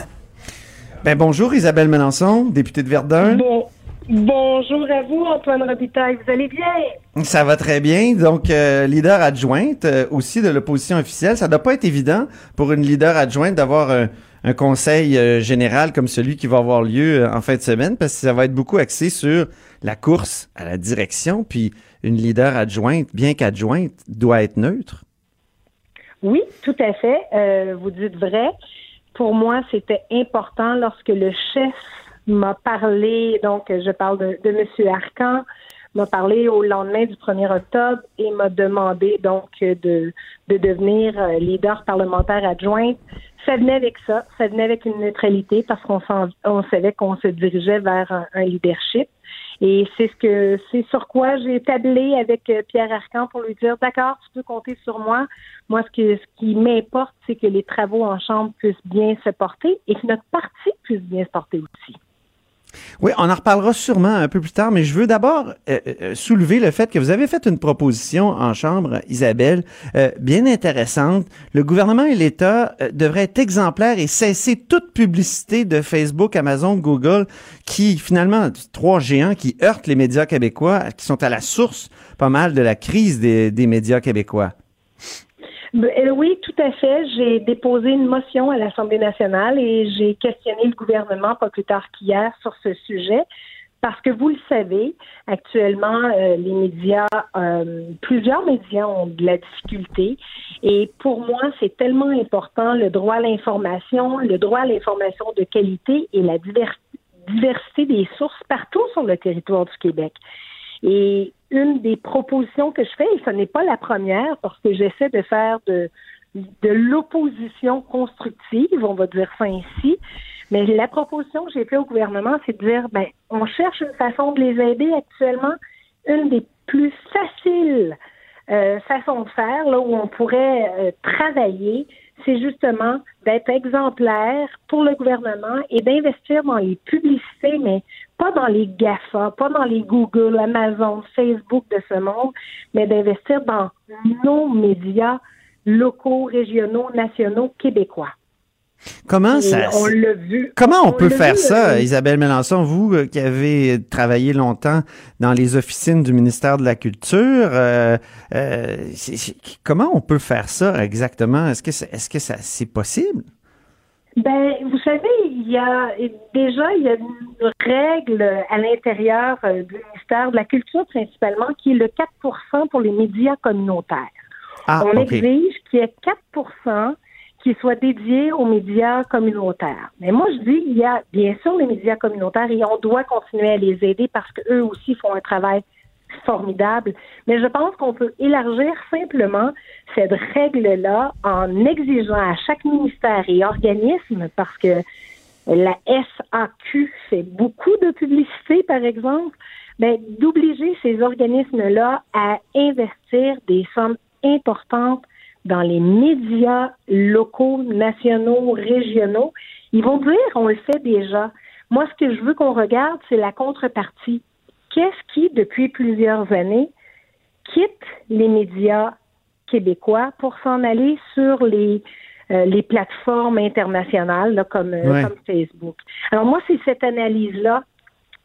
[SPEAKER 1] Ben, bonjour Isabelle Melançon, députée de Verdun.
[SPEAKER 8] Bon, bonjour à vous, Antoine Robitaille. Vous allez bien?
[SPEAKER 1] Ça va très bien. Donc, euh, leader adjointe euh, aussi de l'opposition officielle. Ça doit pas être évident pour une leader adjointe d'avoir un, un conseil euh, général comme celui qui va avoir lieu euh, en fin de semaine parce que ça va être beaucoup axé sur la course à la direction. Puis, une leader adjointe, bien qu'adjointe, doit être neutre.
[SPEAKER 8] Oui, tout à fait. Euh, vous dites vrai. Pour moi, c'était important lorsque le chef m'a parlé, donc je parle de, de M. Arcan, m'a parlé au lendemain du 1er octobre et m'a demandé donc de, de devenir euh, leader parlementaire adjointe. Ça venait avec ça, ça venait avec une neutralité parce qu'on on savait qu'on se dirigeait vers un, un leadership. Et c'est ce que c'est sur quoi j'ai tablé avec euh, Pierre Arcan pour lui dire d'accord, tu peux compter sur moi. Moi, ce, que, ce qui m'importe, c'est que les travaux en chambre puissent bien se porter et que notre parti puisse bien se porter aussi.
[SPEAKER 1] Oui, on en reparlera sûrement un peu plus tard, mais je veux d'abord euh, euh, soulever le fait que vous avez fait une proposition en Chambre, Isabelle, euh, bien intéressante. Le gouvernement et l'État devraient être exemplaires et cesser toute publicité de Facebook, Amazon, Google, qui finalement, trois géants qui heurtent les médias québécois, qui sont à la source pas mal de la crise des, des médias québécois.
[SPEAKER 8] Ben, euh, oui, tout à fait. J'ai déposé une motion à l'Assemblée nationale et j'ai questionné le gouvernement pas plus tard qu'hier sur ce sujet. Parce que vous le savez, actuellement, euh, les médias, euh, plusieurs médias ont de la difficulté. Et pour moi, c'est tellement important le droit à l'information, le droit à l'information de qualité et la diversité des sources partout sur le territoire du Québec. Et une des propositions que je fais, et ce n'est pas la première, parce que j'essaie de faire de, de l'opposition constructive, on va dire ça ainsi, mais la proposition que j'ai faite au gouvernement, c'est de dire, ben, on cherche une façon de les aider actuellement. Une des plus faciles euh, façons de faire, là où on pourrait euh, travailler, c'est justement d'être exemplaire pour le gouvernement et d'investir dans les publicités, mais pas dans les GAFA, pas dans les Google, Amazon, Facebook de ce monde, mais d'investir dans nos médias locaux, régionaux, nationaux, québécois.
[SPEAKER 1] Comment ça
[SPEAKER 8] On vu.
[SPEAKER 1] Comment on, peut faire
[SPEAKER 8] vu,
[SPEAKER 1] ça, Isabelle Mélenchon, vous euh, qui avez travaillé longtemps dans les officines du ministère de la Culture, euh, euh, comment on peut faire ça exactement? Est-ce que c'est- est-ce que ça c'est possible?
[SPEAKER 8] Ben, vous savez, il y a déjà il y a une règle à l'intérieur du ministère de la Culture principalement qui est le 4% pour les médias communautaires.
[SPEAKER 1] Ah,
[SPEAKER 8] On exige qu'il y ait 4 qui soient dédiés aux médias communautaires. Mais moi, je dis, il y a bien sûr les médias communautaires et on doit continuer à les aider parce qu'eux aussi font un travail formidable. Mais je pense qu'on peut élargir simplement cette règle-là en exigeant à chaque ministère et organisme, parce que la SAQ fait beaucoup de publicité, par exemple, d'obliger ces organismes-là à investir des sommes importantes dans les médias locaux, nationaux, régionaux. Ils vont dire, on le fait déjà. Moi, ce que je veux qu'on regarde, c'est la contrepartie. Qu'est-ce qui, depuis plusieurs années, quitte les médias québécois pour s'en aller sur les, euh, les plateformes internationales là, comme, euh,
[SPEAKER 1] Ouais.
[SPEAKER 8] comme Facebook? Alors moi, c'est cette analyse-là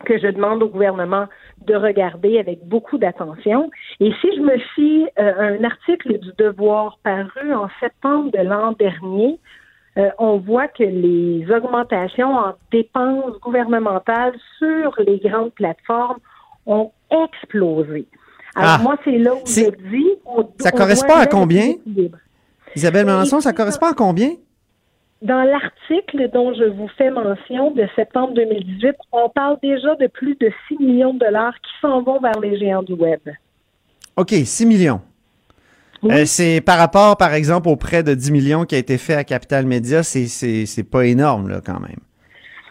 [SPEAKER 8] que je demande au gouvernement de regarder avec beaucoup d'attention. Et si je me fie euh, à un article du Devoir paru en septembre de l'an dernier, euh, on voit que les augmentations en dépenses gouvernementales sur les grandes plateformes ont explosé. Alors
[SPEAKER 1] Ah.
[SPEAKER 8] moi, c'est là où je dis... on-
[SPEAKER 1] Ça
[SPEAKER 8] on
[SPEAKER 1] correspond à combien? Isabelle Mélenchon, ça correspond à combien?
[SPEAKER 8] Dans l'article dont je vous fais mention de septembre 2018, on parle déjà de plus de 6 millions de dollars qui s'en vont vers les géants du Web.
[SPEAKER 1] OK, 6 millions.
[SPEAKER 8] Oui.
[SPEAKER 1] Euh, c'est par rapport, par exemple, au prêt de 10 millions qui a été fait à Capital Média, c'est, c'est, c'est pas énorme, là, quand même.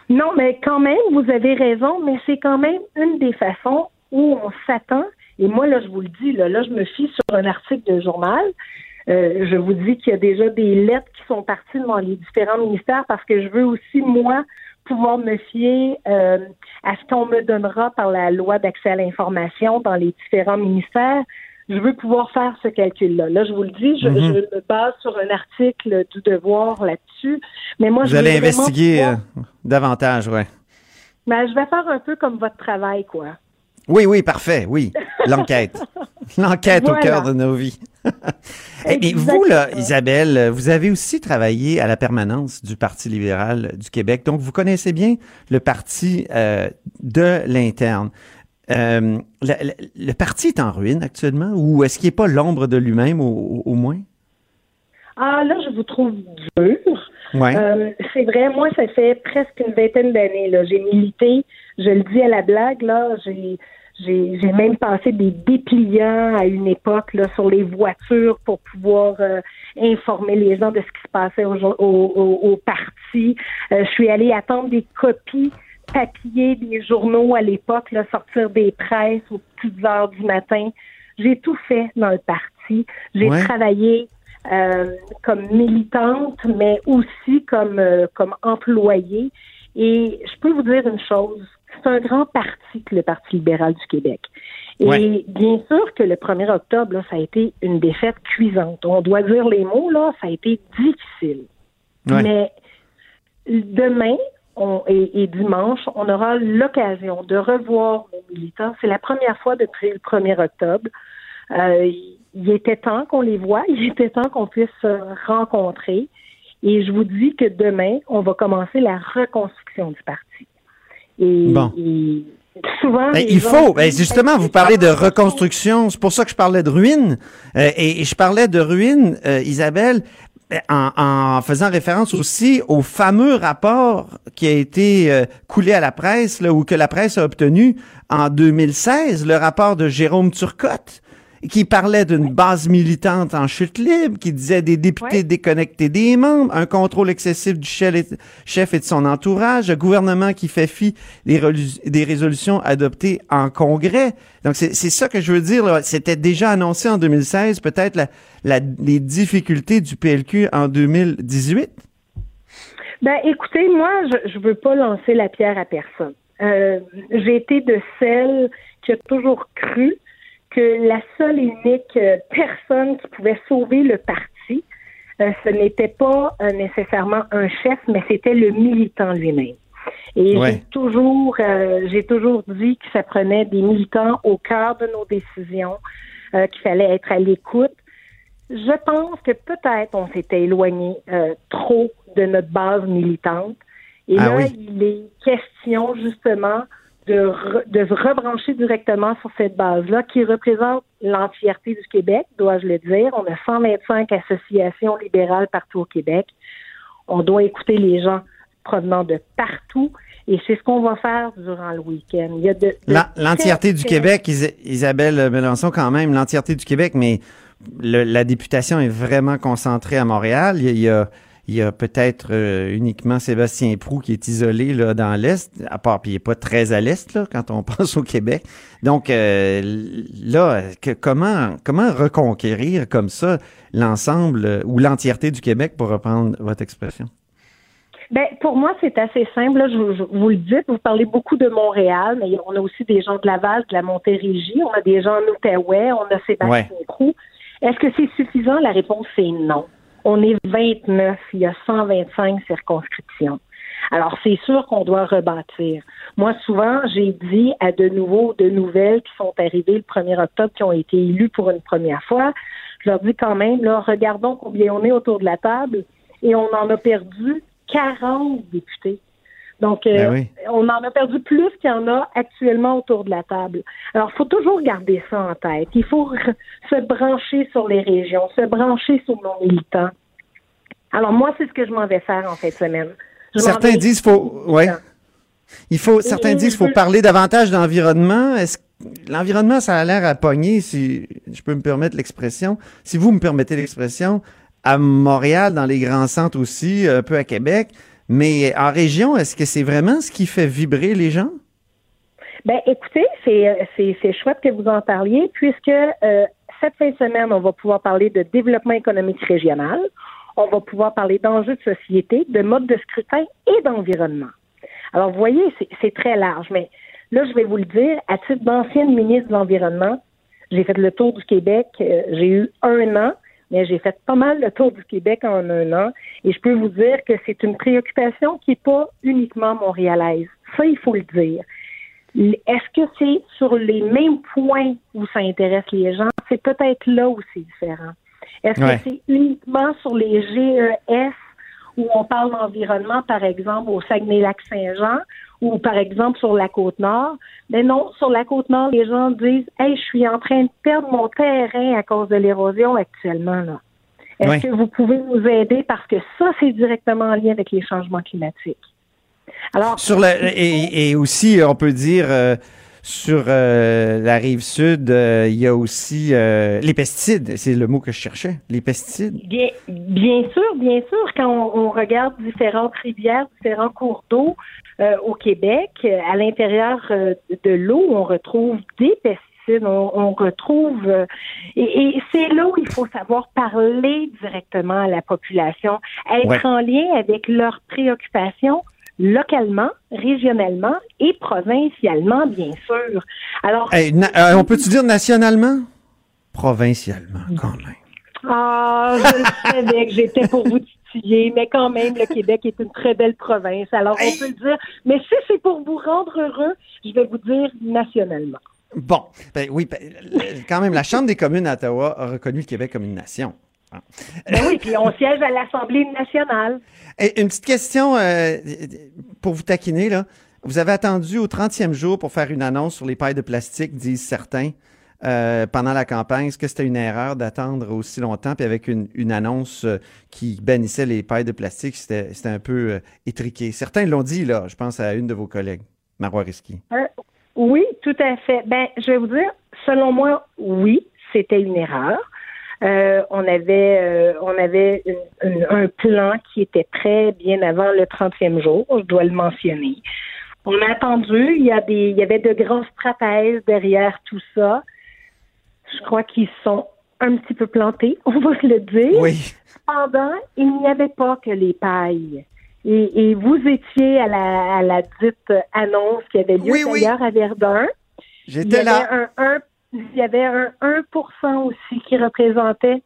[SPEAKER 8] Non, mais quand même, vous avez raison, mais c'est quand même une des façons où on s'attend. Et moi, là, je vous le dis, là, là je me fie sur un article de journal. Euh, je vous dis qu'il y a déjà des lettres qui sont parties dans les différents ministères parce que je veux aussi, moi, pouvoir me fier euh, à ce qu'on me donnera par la loi d'accès à l'information dans les différents ministères. Je veux pouvoir faire ce calcul-là. Là, je vous le dis, je,
[SPEAKER 1] Mhm.
[SPEAKER 8] je me base sur un article du Devoir là-dessus. Mais moi,
[SPEAKER 1] Vous
[SPEAKER 8] je
[SPEAKER 1] allez investiguer
[SPEAKER 8] pouvoir-
[SPEAKER 1] euh, davantage, ouais.
[SPEAKER 8] ben, je vais faire un peu comme votre travail, quoi.
[SPEAKER 1] Oui, oui, parfait, oui. L'enquête. (laughs) L'enquête au cœur de nos vies. Et et vous, là, Isabelle, vous avez aussi travaillé à la permanence du Parti libéral du Québec. Donc, vous connaissez bien le parti euh, de l'interne. Euh, le, le- le parti est en ruine actuellement ou est-ce qu'il n'est pas l'ombre de lui-même au, moins?
[SPEAKER 8] Ah, là, je vous trouve dur.
[SPEAKER 1] Ouais.
[SPEAKER 8] Euh, c'est vrai, moi, ça fait presque une vingtaine d'années. J'ai milité. Je le dis à la blague. Là, j'ai j'ai j'ai même passé des dépliants à une époque là sur les voitures pour pouvoir euh, informer les gens de ce qui se passait au, au, au, au parti. Euh, je suis allée attendre des copies papier des journaux à l'époque, sortir des presses aux petites heures du matin. J'ai tout fait dans le parti. J'ai
[SPEAKER 1] Ouais.
[SPEAKER 8] travaillé euh, comme militante, mais aussi comme, euh, comme employée. Et je peux vous dire une chose, c'est un grand parti que le Parti libéral du Québec. Et
[SPEAKER 1] Ouais.
[SPEAKER 8] bien sûr que le 1er octobre, là, ça a été une défaite cuisante. On doit dire les mots, là, ça a été difficile.
[SPEAKER 1] Ouais.
[SPEAKER 8] Mais demain on- et, et dimanche, on aura l'occasion de revoir nos militants. C'est la première fois depuis le 1er octobre. Euh, il était temps qu'on les voie, (laughs) il était temps qu'on puisse se rencontrer. Et je vous dis que demain, on va commencer la reconstruction du parti. Et,
[SPEAKER 1] Bon.
[SPEAKER 8] et souvent,
[SPEAKER 1] Ben, il faut, ben, justement, vous parlez de reconstruction, c'est pour ça que je parlais de ruines. Euh, et, et je parlais de ruines, euh, Isabelle, euh, en, en faisant référence aussi au fameux rapport qui a été euh, coulé à la presse, là, ou que la presse a obtenu en 2016, le rapport de Jérôme Turcotte, qui parlait d'une base militante en chute libre, qui disait des députés
[SPEAKER 8] Ouais.
[SPEAKER 1] déconnectés des membres, un contrôle excessif du chef et, de son entourage, un gouvernement qui fait fi des, résolutions adoptées en Congrès. Donc, c'est ça que je veux dire. C'était déjà annoncé en 2016, peut-être la, la- les difficultés du PLQ en 2018.
[SPEAKER 8] Ben, écoutez, moi, je, je veux pas lancer la pierre à personne. Euh, J'ai été de celle qui a toujours cru que la seule et unique euh, personne qui pouvait sauver le parti, euh, ce n'était pas euh, nécessairement un chef, mais c'était le militant lui-même. Et
[SPEAKER 1] Ouais.
[SPEAKER 8] j'ai toujours, euh, j'ai toujours dit que ça prenait des militants au cœur de nos décisions, qu'il fallait être à l'écoute. Je pense que peut-être on s'était éloigné trop de notre base militante. Et
[SPEAKER 1] Ah
[SPEAKER 8] là,
[SPEAKER 1] oui.
[SPEAKER 8] il est question justement de, re- de rebrancher directement sur cette base-là qui représente l'entièreté du Québec, dois-je le dire. On a 125 associations libérales partout au Québec. On doit écouter les gens provenant de partout et c'est ce qu'on va faire durant le week-end. Il y a de, de
[SPEAKER 1] La- L'entièreté du Québec, Is- Isabelle Melançon, quand même, l'entièreté du Québec, mais le- la députation est vraiment concentrée à Montréal. Il y a, il y a- peut-être euh, uniquement Sébastien Prou qui est isolé là, dans l'Est, à part, puis il n'est pas très à l'Est là, quand on (laughs) pense au Québec. Donc euh, là, que- comment, comment reconquérir comme ça l'ensemble euh, ou l'entièreté du Québec, pour reprendre votre expression?
[SPEAKER 8] Ben, pour moi, c'est assez simple. là. Je, je- vous le dites, vous parlez beaucoup de Montréal, mais on a aussi des gens de Laval, de la Montérégie, on a des gens en Outaouais, on a Sébastien
[SPEAKER 1] Ouais.
[SPEAKER 8] Prou. Est-ce que c'est suffisant? La réponse, c'est non. On est 29, il y a 125 circonscriptions. Alors, c'est sûr qu'on doit rebâtir. Moi, souvent, j'ai dit à de nouveau, de nouvelles qui sont arrivées le 1er octobre, qui ont été élus pour une première fois, je leur dis quand même, là, regardons combien on est autour de la table et on en a perdu 40 députés. Donc, euh,
[SPEAKER 1] Ben oui.
[SPEAKER 8] on en a perdu plus qu'il y en a actuellement autour de la table. Alors, il faut toujours garder ça en tête. Il faut se brancher sur les régions, se brancher sur nos militants. Alors, moi, c'est ce que je m'en vais faire en fin de semaine. Je
[SPEAKER 1] Certains
[SPEAKER 8] vais-
[SPEAKER 1] disent faut, ouais. Il faut, certains
[SPEAKER 8] et
[SPEAKER 1] disent qu'il faut parler davantage d'environnement. Est-ce l'environnement, ça a l'air à pogner, si je peux me permettre l'expression, si vous me permettez l'expression, à Montréal, dans les grands centres aussi, un peu à Québec. Mais en région, est-ce que c'est vraiment ce qui fait vibrer les gens?
[SPEAKER 8] Ben, écoutez, c'est, euh, chouette que vous en parliez, puisque euh, cette fin de semaine, on va pouvoir parler de développement économique régional, on va pouvoir parler d'enjeux de société, de mode de scrutin et d'environnement. Alors, vous voyez, c'est, très large, mais là, je vais vous le dire, à titre d'ancienne ministre de l'Environnement, j'ai fait le tour du Québec, euh, j'ai eu un an, mais j'ai fait pas mal le tour du Québec en un an, et je peux vous dire que c'est une préoccupation qui n'est pas uniquement montréalaise. Ça, il faut le dire. Est-ce que c'est sur les mêmes points où ça intéresse les gens? C'est peut-être là où c'est différent. Est-ce
[SPEAKER 1] Ouais.
[SPEAKER 8] que c'est uniquement sur les GES où on parle d'environnement, par exemple, au Saguenay-Lac-Saint-Jean ou par exemple sur la Côte-Nord? Mais non, sur la Côte-Nord, les gens disent Hey, je suis en train de perdre mon terrain à cause de l'érosion actuellement. là. Est-ce que vous pouvez nous aider? Parce que ça, c'est directement en lien avec les changements climatiques. Alors,
[SPEAKER 1] Sur et aussi, on peut dire, euh, sur euh, la rive sud, euh, il y a aussi euh, les pesticides. C'est le mot que je cherchais. Les pesticides.
[SPEAKER 8] Bien, bien sûr, bien sûr. Quand on, on regarde différentes rivières, différents cours d'eau euh, au Québec, euh, à l'intérieur de l'eau, on retrouve des pesticides. On, on retrouve euh, et, et c'est là où il faut savoir parler directement à la population, être
[SPEAKER 1] Ouais.
[SPEAKER 8] en lien avec leurs préoccupations localement, régionalement et provincialement, bien sûr. Alors,
[SPEAKER 1] Hey, euh, on peut-tu dire nationalement? Provincialement, quand même.
[SPEAKER 8] Ah, je le savais que j'étais pour vous titiller, mais quand même, le Québec est une très belle province. Alors, on peut le dire. Mais si c'est pour vous rendre heureux, je vais vous dire nationalement.
[SPEAKER 1] Bon, ben oui, ben, quand même, la Chambre des communes à Ottawa a reconnu le Québec comme une nation.
[SPEAKER 8] Ben oui, puis on siège à l'Assemblée nationale.
[SPEAKER 1] Et une petite question euh, pour vous taquiner, là. Vous avez attendu au 30e jour pour faire une annonce sur les pailles de plastique, disent certains, euh, pendant la campagne. Est-ce que c'était une erreur d'attendre aussi longtemps, puis avec une, une annonce euh, qui bannissait les pailles de plastique, c'était un peu euh, étriqué. Certains l'ont dit, là. Je pense à une de vos collègues, Marois Risky.
[SPEAKER 8] Oui, tout à fait. Ben, je vais vous dire, selon moi, oui, c'était une erreur. Euh, on avait, euh, on avait une- une- un plan qui était prêt bien avant le 30e jour, je dois le mentionner. On a attendu, il y, a des, il y avait de grands stratèges derrière tout ça. Je crois qu'ils sont un petit peu plantés, (laughs) on va se le dire.
[SPEAKER 1] Oui.
[SPEAKER 8] Cependant, il n'y avait pas que les pailles. Et, et vous étiez à la, à la dite annonce qui avait lieu
[SPEAKER 1] Oui,
[SPEAKER 8] à Verdun.
[SPEAKER 1] J'étais là.
[SPEAKER 8] un, un- il y avait un 1% aussi qui représentait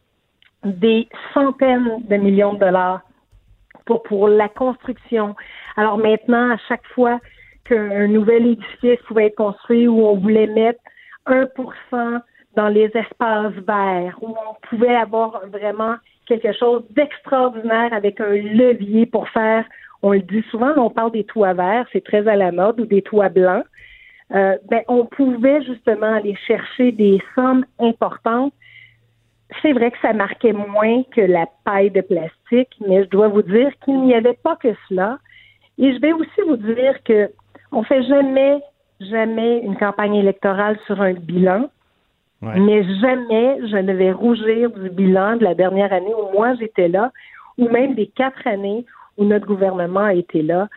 [SPEAKER 8] des centaines de millions de dollars pour, pour la construction. Alors maintenant, à chaque fois qu'un nouvel édifice pouvait être construit où on voulait mettre 1% dans les espaces verts, où on pouvait avoir vraiment quelque chose d'extraordinaire avec un levier pour faire, on le dit souvent, on parle des toits verts, c'est très à la mode, ou des toits blancs. Euh, ben, on pouvait justement aller chercher des sommes importantes. C'est vrai que ça marquait moins que la paille de plastique, mais je dois vous dire qu'il n'y avait pas que cela. Et je vais aussi vous dire que on fait jamais, jamais une campagne électorale sur un bilan.
[SPEAKER 1] Ouais.
[SPEAKER 8] Mais jamais je ne vais rougir du bilan de la dernière année où moi j'étais là, ou même des quatre années où notre gouvernement a été là.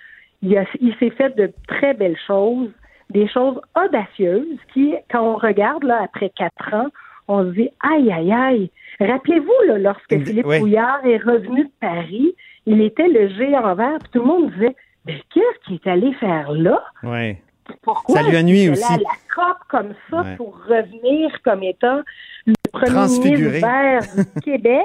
[SPEAKER 8] Il s'est fait de très belles choses, des choses audacieuses qui, quand on regarde là après quatre ans, on se dit aïe aïe aïe. Rappelez-vous là, lorsque Philippe
[SPEAKER 1] oui.
[SPEAKER 8] Couillard est revenu de Paris, il était le géant vert, puis tout le monde disait mais qu'est-ce qu'il est allé faire là?
[SPEAKER 1] Oui.
[SPEAKER 8] Pourquoi
[SPEAKER 1] Ça lui a nuit aussi.
[SPEAKER 8] à la COP comme ça
[SPEAKER 1] Ouais.
[SPEAKER 8] pour revenir comme étant le premier ministre vert du (laughs) Québec?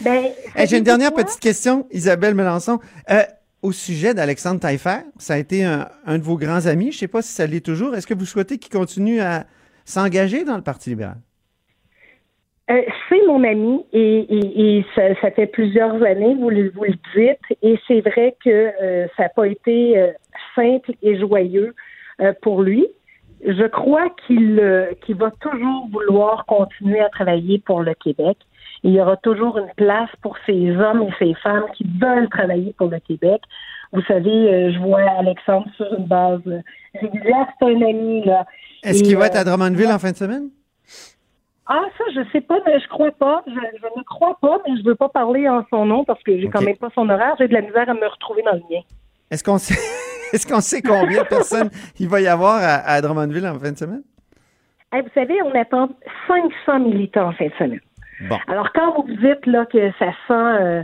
[SPEAKER 8] Ben,
[SPEAKER 1] Hey, J'ai une dernière petite question, Isabelle Melançon. Euh, au sujet d'Alexandre Taillefer, ça a été un, de vos grands amis. Je ne sais pas si ça l'est toujours. Est-ce que vous souhaitez qu'il continue à s'engager dans le Parti libéral?
[SPEAKER 8] Euh, c'est mon ami et, ça, fait plusieurs années, vous le, dites, et c'est vrai que euh, ça n'a pas été euh, simple et joyeux pour lui. Je crois qu'il va toujours vouloir continuer à travailler pour le Québec. Il y aura toujours une place pour ces hommes et ces femmes qui veulent travailler pour le Québec. Vous savez, euh, je vois Alexandre sur une base euh, régulière. C'est un ami, là.
[SPEAKER 1] Est-ce qu'il va
[SPEAKER 8] euh,
[SPEAKER 1] être à Drummondville en fin de semaine?
[SPEAKER 8] ah, ça, je sais pas, mais je crois pas. Je, je ne crois pas, mais je veux pas parler en son nom parce que j'ai quand
[SPEAKER 1] Ok.
[SPEAKER 8] même pas son horaire. J'ai de la misère à me retrouver dans le mien.
[SPEAKER 1] Est-ce qu'on sait, (laughs) est-ce qu'on sait combien de personnes (laughs) il va y avoir à, à Drummondville en fin de semaine?
[SPEAKER 8] Hey, vous savez, on attend 500 militants en fin de semaine.
[SPEAKER 1] Bon.
[SPEAKER 8] Alors, quand vous dites là, que ça sent, euh,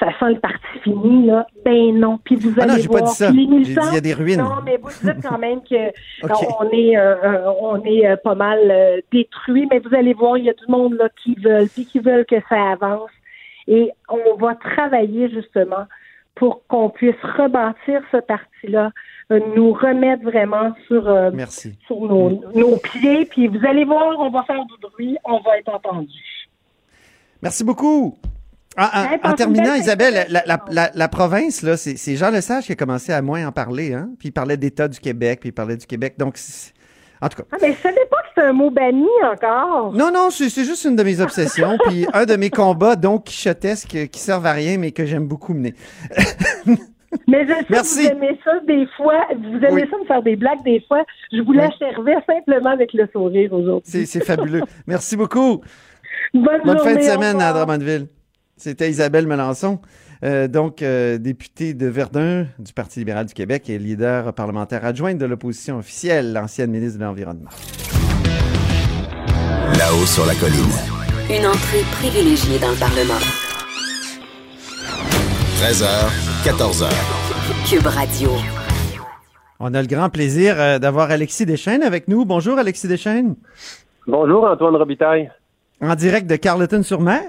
[SPEAKER 8] ça sent le parti fini, là, ben non. Puis vous
[SPEAKER 1] Ah non,
[SPEAKER 8] allez
[SPEAKER 1] pas
[SPEAKER 8] voir
[SPEAKER 1] dit ça.
[SPEAKER 8] puis les
[SPEAKER 1] J'ai dit,
[SPEAKER 8] militants.
[SPEAKER 1] il y a des ruines.
[SPEAKER 8] Non, mais vous dites quand même que (laughs)
[SPEAKER 1] Ok.
[SPEAKER 8] on est, euh, euh, on est pas mal euh, détruit, mais vous allez voir, il y a du monde là qui veulent, puis qui veulent que ça avance. Et on va travailler justement pour qu'on puisse rebâtir ce parti-là, euh, nous remettre vraiment sur,
[SPEAKER 1] Merci.
[SPEAKER 8] sur nos, nos pieds. Puis vous allez voir, on va faire du bruit, on va être entendu.
[SPEAKER 1] Merci beaucoup. Ah, ah, en terminant,
[SPEAKER 8] belle
[SPEAKER 1] Isabelle, la, la, la, la province, là, c'est c'est Jean Lesage qui a commencé à moins en parler, hein? Puis il parlait d'État du Québec, puis il parlait du Québec. Donc, c'est- en tout cas.
[SPEAKER 8] Ah, mais je savais pas que c'était un mot banni encore.
[SPEAKER 1] Non, non, c'est c'est juste une de mes obsessions, puis (laughs) un de mes combats, donc quichotesques, qui servent à rien, mais que j'aime beaucoup mener. (laughs)
[SPEAKER 8] Mais je sais
[SPEAKER 1] Merci.
[SPEAKER 8] que vous aimez ça des fois. Vous aimez
[SPEAKER 1] Oui.
[SPEAKER 8] ça me faire des blagues des fois. Je vous la servais simplement avec le sourire aujourd'hui.
[SPEAKER 1] C'est c'est fabuleux. Merci beaucoup.
[SPEAKER 8] Bonne,
[SPEAKER 1] Bonne fin de semaine à. Drummondville. C'était Isabelle Melançon, euh, donc euh, députée de Verdun du Parti libéral du Québec et leader parlementaire adjointe de l'opposition officielle, l'ancienne ministre de l'Environnement.
[SPEAKER 6] Là-haut sur la colline.
[SPEAKER 7] Une entrée privilégiée dans le Parlement.
[SPEAKER 6] 13h, 14h.
[SPEAKER 7] Cube Radio.
[SPEAKER 1] On a le grand plaisir euh, d'avoir Alexis Deschaines avec nous. Bonjour Alexis Deschaines,
[SPEAKER 9] Bonjour Antoine Robitaille.
[SPEAKER 1] En direct de Carleton-sur-Mer?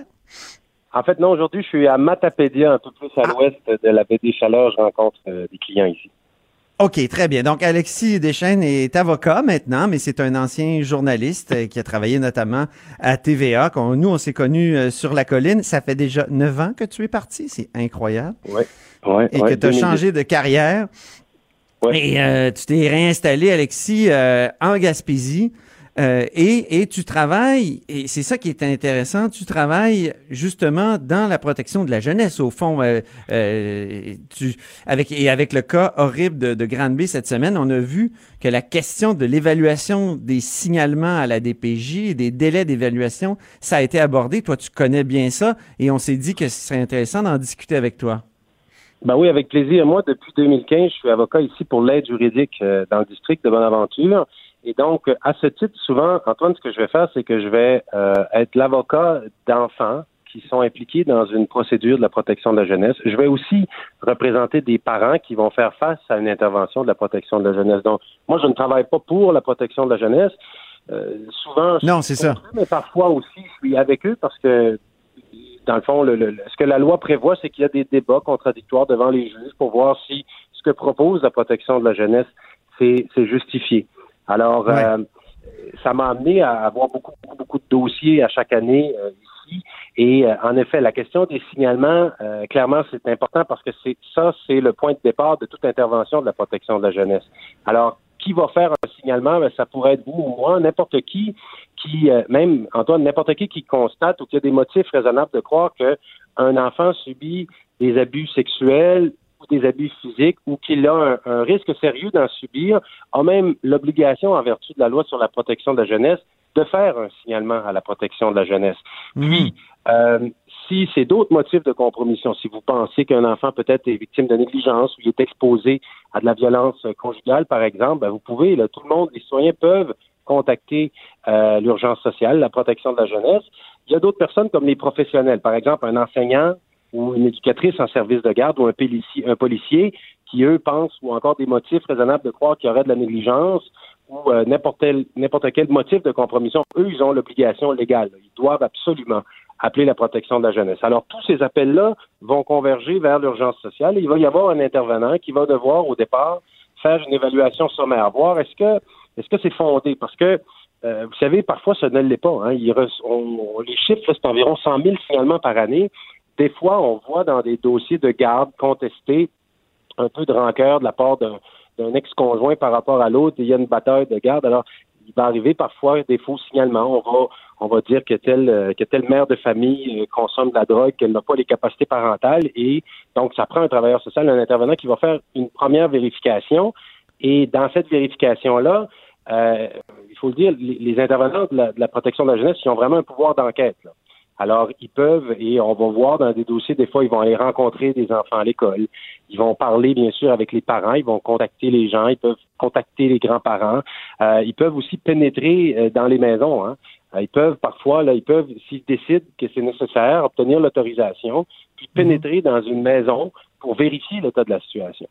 [SPEAKER 9] En fait, non, aujourd'hui, je suis à Matapédia, un peu plus à l'ouest de la baie des Chaleurs. Je rencontre euh, des clients ici.
[SPEAKER 1] OK, très bien. Donc, Alexis Deschaines est avocat maintenant, mais c'est un ancien journaliste euh, qui a travaillé notamment à TVA. Nous, on s'est connus euh, sur la colline. Ça fait déjà neuf ans que tu es parti. C'est incroyable.
[SPEAKER 9] Ouais,
[SPEAKER 1] Et
[SPEAKER 9] ouais,
[SPEAKER 1] que tu as
[SPEAKER 9] 2010.
[SPEAKER 1] changé de carrière.
[SPEAKER 9] Ouais.
[SPEAKER 1] Et euh, tu t'es réinstallé, Alexis, euh, en Gaspésie. Euh, et, et tu travailles, et c'est ça qui est intéressant, tu travailles justement dans la protection de la jeunesse. Au fond, euh, euh, tu, avec, et avec le cas horrible de, de Granby cette semaine, on a vu que la question de l'évaluation des signalements à la DPJ des délais d'évaluation, ça a été abordé. Toi, tu connais bien ça et on s'est dit que ce serait intéressant d'en discuter avec toi.
[SPEAKER 9] Ben oui, avec plaisir. Moi, depuis 2015, je suis avocat ici pour l'aide juridique euh, dans le district de Bonaventure. Et donc, à ce titre, souvent, Antoine, ce que je vais faire, c'est que je vais euh, être l'avocat d'enfants qui sont impliqués dans une procédure de la protection de la jeunesse. Je vais aussi représenter des parents qui vont faire face à une intervention de la protection de la jeunesse. Donc, moi, je ne travaille pas pour la protection de la jeunesse. Euh, souvent, je
[SPEAKER 1] Non, c'est ça.
[SPEAKER 9] mais parfois aussi, je suis avec eux parce que, dans le fond, le, le- ce que la loi prévoit, c'est qu'il y a des débats contradictoires devant les juges pour voir si ce que propose la protection de la jeunesse, c'est justifié. Alors,
[SPEAKER 1] Ouais.
[SPEAKER 9] euh, ça m'a amené à avoir beaucoup, beaucoup, beaucoup de dossiers à chaque année euh, ici. Et euh, en effet, la question des signalements, euh, clairement, c'est important parce que c'est ça, c'est le point de départ de toute intervention de la protection de la jeunesse. Alors, qui va faire un signalement? Ben, ça pourrait être vous ou moi, n'importe qui, qui, euh, même Antoine, n'importe qui qui constate ou qui a des motifs raisonnables de croire que un enfant subit des abus sexuels ou des abus physiques ou qu'il a un, un risque sérieux d'en subir, a même l'obligation, en vertu de la loi sur la protection de la jeunesse, de faire un signalement à la protection de la jeunesse. Puis, euh, si c'est d'autres motifs de compromission, si vous pensez qu'un enfant peut-être est victime de négligence ou il est exposé à de la violence conjugale, par exemple, ben, vous pouvez, là, tout le monde, les citoyens peuvent contacter euh, l'urgence sociale, la protection de la jeunesse. Il y a d'autres personnes comme les professionnels, par exemple un enseignant ou une éducatrice en service de garde ou un policier, un policier qui, eux, pensent ou encore des motifs raisonnables de croire qu'il y aurait de la négligence ou euh, n'importe quel, quel motif de compromission. Eux, ils ont l'obligation légale. Ils doivent absolument appeler la protection de la jeunesse. Alors, tous ces appels-là vont converger vers l'urgence sociale et il va y avoir un intervenant qui va devoir, au départ, faire une évaluation sommaire, voir est-ce que est-ce que c'est fondé? Parce que euh, vous savez, parfois, ça ne l'est pas. Hein. Il re- on- les chiffres, c'est environ 100 000 signalements par année. Des fois, on voit dans des dossiers de garde contestés un peu de rancœur de la part d'un ex-conjoint par rapport à l'autre. Il y a une bataille de garde. Alors, il va arriver parfois des faux signalements. On va, on va dire que tel, euh, que tel mère de famille euh, consomme de la drogue, qu'elle n'a pas les capacités parentales. Et donc, ça prend un travailleur social, un intervenant qui va faire une première vérification. Et dans cette vérification-là, euh, il faut le dire, les, les intervenants de la, de la protection de la jeunesse, ils ont vraiment un pouvoir d'enquête. Alors, ils peuvent, et on va voir dans des dossiers, des fois, ils vont aller rencontrer des enfants à l'école. Ils vont parler, bien sûr, avec les parents. Ils vont contacter les gens. Ils peuvent contacter les grands-parents. Euh, ils peuvent aussi pénétrer euh, dans les maisons. hein. Euh, Ils peuvent parfois, là, ils peuvent, s'ils décident que c'est nécessaire, obtenir l'autorisation, puis pénétrer dans une maison pour vérifier l'état de la situation.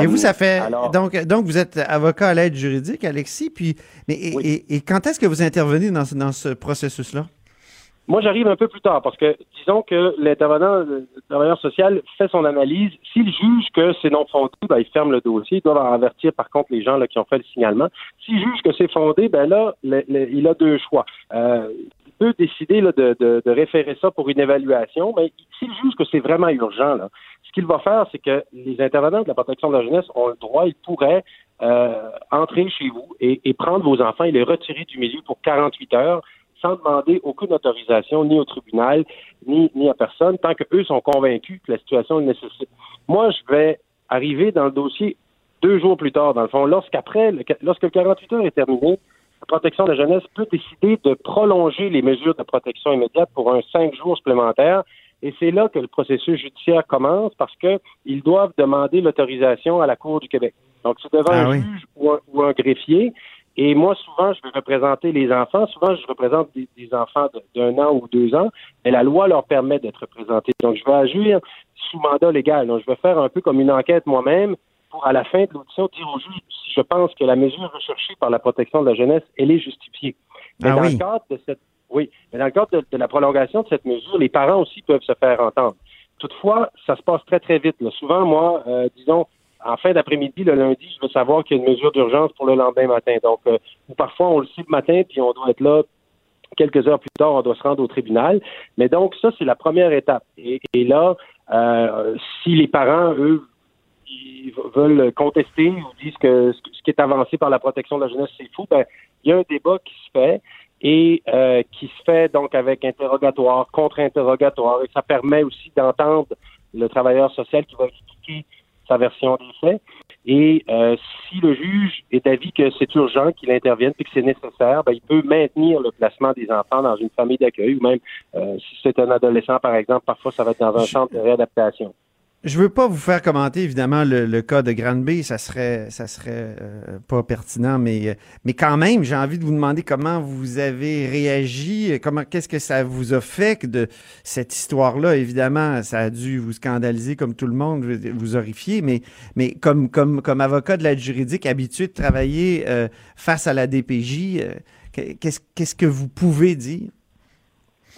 [SPEAKER 1] Et vous, ça fait
[SPEAKER 9] alors-
[SPEAKER 1] donc donc vous êtes avocat à l'aide juridique, Alexis. Puis mais et, et- et quand est-ce que vous intervenez dans dans ce processus-là?
[SPEAKER 9] Moi, j'arrive un peu plus tard parce que disons que l'intervenant, le travailleur social fait son analyse. S'il juge que c'est non fondé, ben, il ferme le dossier. Il doit en avertir par contre les gens là, qui ont fait le signalement. S'il juge que c'est fondé, ben là, il a deux choix. Euh, il peut décider là, de, de- de référer ça pour une évaluation, mais s'il juge que c'est vraiment urgent, là, ce qu'il va faire, c'est que les intervenants de la protection de la jeunesse ont le droit, ils pourraient euh, entrer chez vous et, et prendre vos enfants et les retirer du milieu pour 48 heures sans demander aucune autorisation ni au tribunal ni, ni à personne, tant qu'eux sont convaincus que la situation le nécessite. Moi, je vais arriver dans le dossier deux jours plus tard, dans le fond, lorsqu'après, lorsque le 48 heures est terminé, la protection de la jeunesse peut décider de prolonger les mesures de protection immédiate pour un cinq jours supplémentaires. Et c'est là que le processus judiciaire commence parce qu'ils doivent demander l'autorisation à la Cour du Québec. Donc, c'est devant
[SPEAKER 1] Ah
[SPEAKER 9] un
[SPEAKER 1] oui.
[SPEAKER 9] juge ou un, ou un greffier. Et moi, souvent, je vais représenter les enfants. Souvent, je représente des, des enfants de- d'un an ou deux ans. Mais la loi leur permet d'être représentés. Donc, je vais agir sous mandat légal. Donc, je vais faire un peu comme une enquête moi-même pour, à la fin de l'audition, dire au juge si je pense que la mesure recherchée par la protection de la jeunesse, elle est justifiée. Mais
[SPEAKER 1] Ah
[SPEAKER 9] dans
[SPEAKER 1] oui.
[SPEAKER 9] le cadre de cette, oui, mais dans le cadre de, de la prolongation de cette mesure, les parents aussi peuvent se faire entendre. Toutefois, ça se passe très, très vite. là. Souvent, moi, euh, disons, en fin d'après-midi, le lundi, je veux savoir qu'il y a une mesure d'urgence pour le lendemain matin. Donc, euh, parfois, on le sait le matin, puis on doit être là quelques heures plus tard, on doit se rendre au tribunal. Mais donc, ça, c'est la première étape. Et, et là, euh, si les parents, eux, ils veulent contester ou disent que ce ce qui est avancé par la protection de la jeunesse, c'est fou, ben, il y a un débat qui se fait et euh, qui se fait donc avec interrogatoire, contre-interrogatoire, et ça permet aussi d'entendre le travailleur social qui va expliquer sa version des faits. Et euh, si le juge est d'avis que c'est urgent qu'il intervienne et que c'est nécessaire, ben, il peut maintenir le placement des enfants dans une famille d'accueil ou même euh, si c'est un adolescent, par exemple, parfois ça va être dans un centre de réadaptation.
[SPEAKER 1] Je veux pas vous faire commenter évidemment le, le cas de Granby, ça serait ça serait euh, pas pertinent, mais euh, mais quand même j'ai envie de vous demander comment vous avez réagi, euh, comment qu'est-ce que ça vous a fait de cette histoire-là? Évidemment, ça a dû vous scandaliser comme tout le monde, vous- horrifier, mais mais comme comme comme avocat de l'aide juridique habitué de travailler euh, face à la DPJ, euh, que- qu'est-ce qu'est-ce que vous pouvez dire?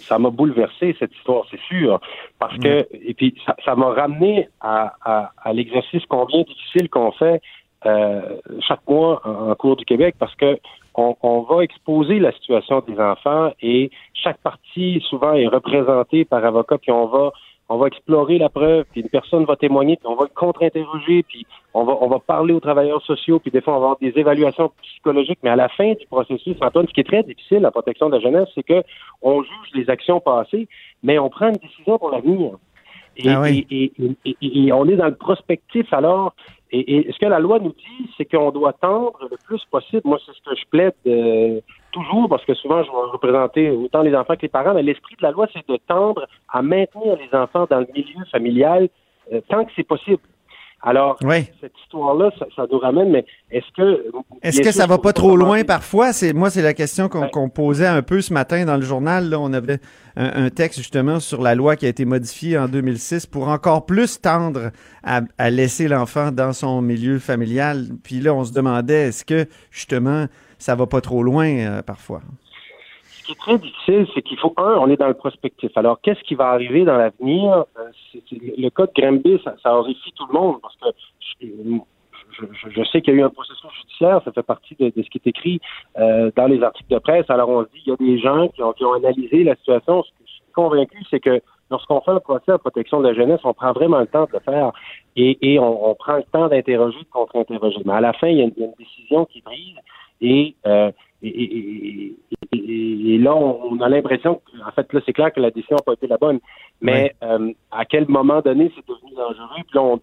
[SPEAKER 9] Ça m'a bouleversé cette histoire, c'est sûr, parce que et puis ça ça m'a ramené à, à, à l'exercice combien difficile qu'on fait euh, chaque mois en, en cours du Québec, parce que on, on va exposer la situation des enfants et chaque partie souvent est représentée par avocat, puis on va on va explorer la preuve, puis une personne va témoigner, puis on va le contre-interroger, puis on va, on va parler aux travailleurs sociaux, puis des fois, on va avoir des évaluations psychologiques. Mais à la fin du processus, Antoine, ce qui est très difficile, la protection de la jeunesse, c'est que on juge les actions passées, mais on prend une décision pour l'avenir. Et,
[SPEAKER 1] Ah oui.
[SPEAKER 9] et, et, et- et- et on est dans le prospectif alors. Et, et ce que la loi nous dit, c'est qu'on doit tendre le plus possible. Moi, c'est ce que je plaide euh, toujours, parce que souvent, je vais représenter autant les enfants que les parents, mais l'esprit de la loi, c'est de tendre à maintenir les enfants dans le milieu familial euh, tant que c'est possible. Alors,
[SPEAKER 1] Oui.
[SPEAKER 9] cette histoire-là, ça, ça nous ramène, mais est-ce que...
[SPEAKER 1] Est-ce que ça va pas trop loin parfois? C'est moi, c'est la question qu'on posait un peu ce matin dans le journal. Là, on avait un, un texte justement sur la loi qui a été modifiée en 2006 pour encore plus tendre à, à laisser l'enfant dans son milieu familial. Puis là, on se demandait est-ce que justement ça va pas trop loin euh, parfois?
[SPEAKER 9] Ce qui est très difficile, c'est qu'il faut, un, on est dans le prospectif. Alors, qu'est-ce qui va arriver dans l'avenir? Euh, le cas de Granby, ça, ça horrifie tout le monde parce que je, sais qu'il y a eu un processus judiciaire, ça fait partie de, ce qui est écrit euh, dans les articles de presse. Alors, on se dit, il y a des gens qui ont, analysé la situation. Ce que je suis convaincu, c'est que lorsqu'on fait un procès en protection de la jeunesse, on prend vraiment le temps de le faire et, on, prend le temps d'interroger, de contre-interroger. Mais à la fin, il y a une, décision qui est prise et, euh, et, et- et- et- et là, on a l'impression que, en fait, là, c'est clair que la décision n'a pas été la bonne. Mais euh, à quel moment donné, c'est devenu dangereux? Puis là, on-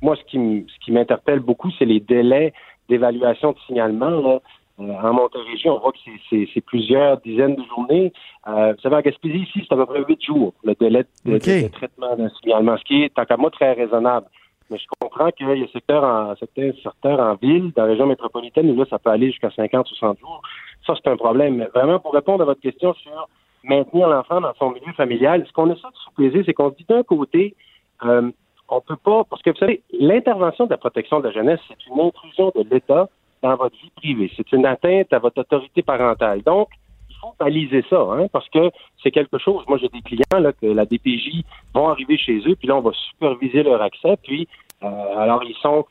[SPEAKER 9] moi, ce qui, m- ce qui m'interpelle beaucoup, c'est les délais d'évaluation de signalement. Là. Euh, en Montérégie, on voit que c'est- plusieurs dizaines de journées. Euh, vous savez, en Gaspésie, ici, c'est à peu près huit jours, le délai de, de- de traitement d'un signalement, ce qui est, tant qu'à moi, très raisonnable. Mais je comprends qu'il y a secteurs en, certains secteurs en ville, dans la région métropolitaine, où là, ça peut aller jusqu'à 50, 60 jours. Ça, c'est un problème. Mais vraiment, pour répondre à votre question sur maintenir l'enfant dans son milieu familial, ce qu'on essaie de sous-peser, c'est qu'on dit d'un côté, euh, on peut pas, parce que vous savez, l'intervention de la protection de la jeunesse, c'est une intrusion de l'État dans votre vie privée. C'est une atteinte à votre autorité parentale. Donc, faut baliser ça, hein, parce que c'est quelque chose. Moi, j'ai des clients là, que la DPJ vont arriver chez eux, puis là, on va superviser leur accès, puis euh, alors ils sont.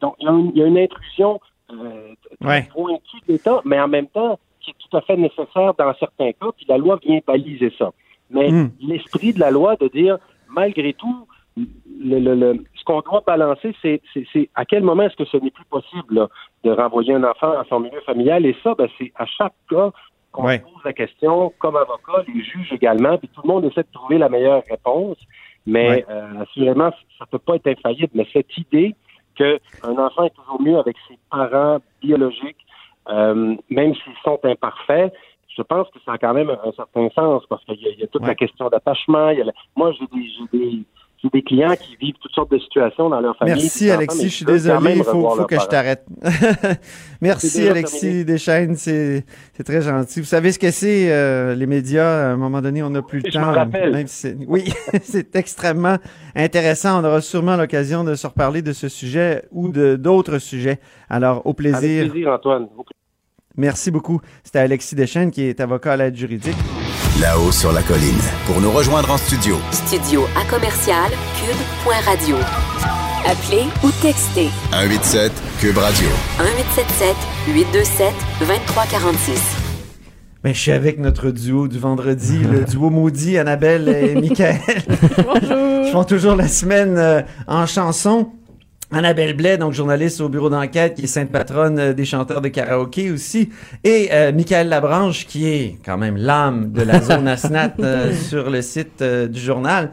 [SPEAKER 9] Donc, il y a une, il y a une intrusion euh,
[SPEAKER 1] Ouais.
[SPEAKER 9] pointue de l'État, mais en même temps qui est tout à fait nécessaire dans certains cas, puis la loi vient baliser ça. Mais
[SPEAKER 1] Mm.
[SPEAKER 9] l'esprit de la loi de dire, malgré tout, le, le- le- ce qu'on doit balancer, c'est, à quel moment est-ce que ce n'est plus possible là, de renvoyer un enfant à son milieu familial. Et ça, ben, c'est à chaque cas qu'on
[SPEAKER 1] Ouais.
[SPEAKER 9] pose la question, comme avocat, les juges également, puis tout le monde essaie de trouver la meilleure réponse. Mais
[SPEAKER 1] Ouais.
[SPEAKER 9] euh, assurément, ça peut pas être infaillible. Mais cette idée qu'un enfant est toujours mieux avec ses parents biologiques, euh, même s'ils sont imparfaits, je pense que ça a quand même un, certain sens parce qu'il y, a- il y a toute la question d'attachement. la- Moi, j'ai des, des, clients qui vivent toutes sortes de situations dans leur famille.
[SPEAKER 1] Merci Alexis, je suis désolé, il faut, que je t'arrête. (laughs) Merci Alexis
[SPEAKER 9] terminé.
[SPEAKER 1] Deschaines, c'est très gentil. Vous savez ce que c'est, euh, les médias, à un moment donné, on n'a plus le
[SPEAKER 9] Je
[SPEAKER 1] temps.
[SPEAKER 9] rappelle.
[SPEAKER 1] même si c'est- oui, (laughs) c'est extrêmement intéressant. On aura sûrement l'occasion de se reparler de ce sujet ou de d'autres sujets. Alors, au plaisir.
[SPEAKER 9] Avec plaisir, Antoine.
[SPEAKER 1] Merci beaucoup. C'était Alexis Deschaines qui est avocat à l'aide juridique.
[SPEAKER 6] Là-haut sur la colline. Pour nous rejoindre en studio,
[SPEAKER 7] Studio à commercial cube.radio. Appelez ou textez
[SPEAKER 6] 187 Cube Radio.
[SPEAKER 7] 1877 827 2346.
[SPEAKER 1] Ben, je suis avec notre duo du vendredi, le (laughs) duo maudit, Annabelle et Michael.
[SPEAKER 10] Bonjour.
[SPEAKER 1] Ils font toujours la semaine euh, en chanson. Annabelle Blais, donc journaliste au bureau d'enquête, qui est sainte patronne euh, des chanteurs de karaoké aussi, et euh, Michael Labranche, qui est quand même l'âme de la (laughs) zone ASNAT euh, sur le site euh, du journal.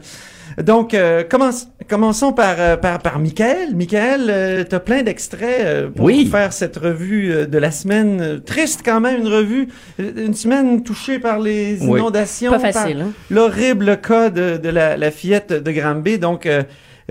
[SPEAKER 1] Donc, euh, commence- commençons par, par, par Michael. Michael, tu as plein d'extraits euh, pour
[SPEAKER 11] Oui.
[SPEAKER 1] faire cette revue euh, de la semaine. Triste quand même, une revue, une semaine touchée par les
[SPEAKER 11] Oui.
[SPEAKER 1] inondations.
[SPEAKER 10] Pas facile, hein?
[SPEAKER 1] L'horrible cas de, de la, la fillette de Granby. Donc, euh,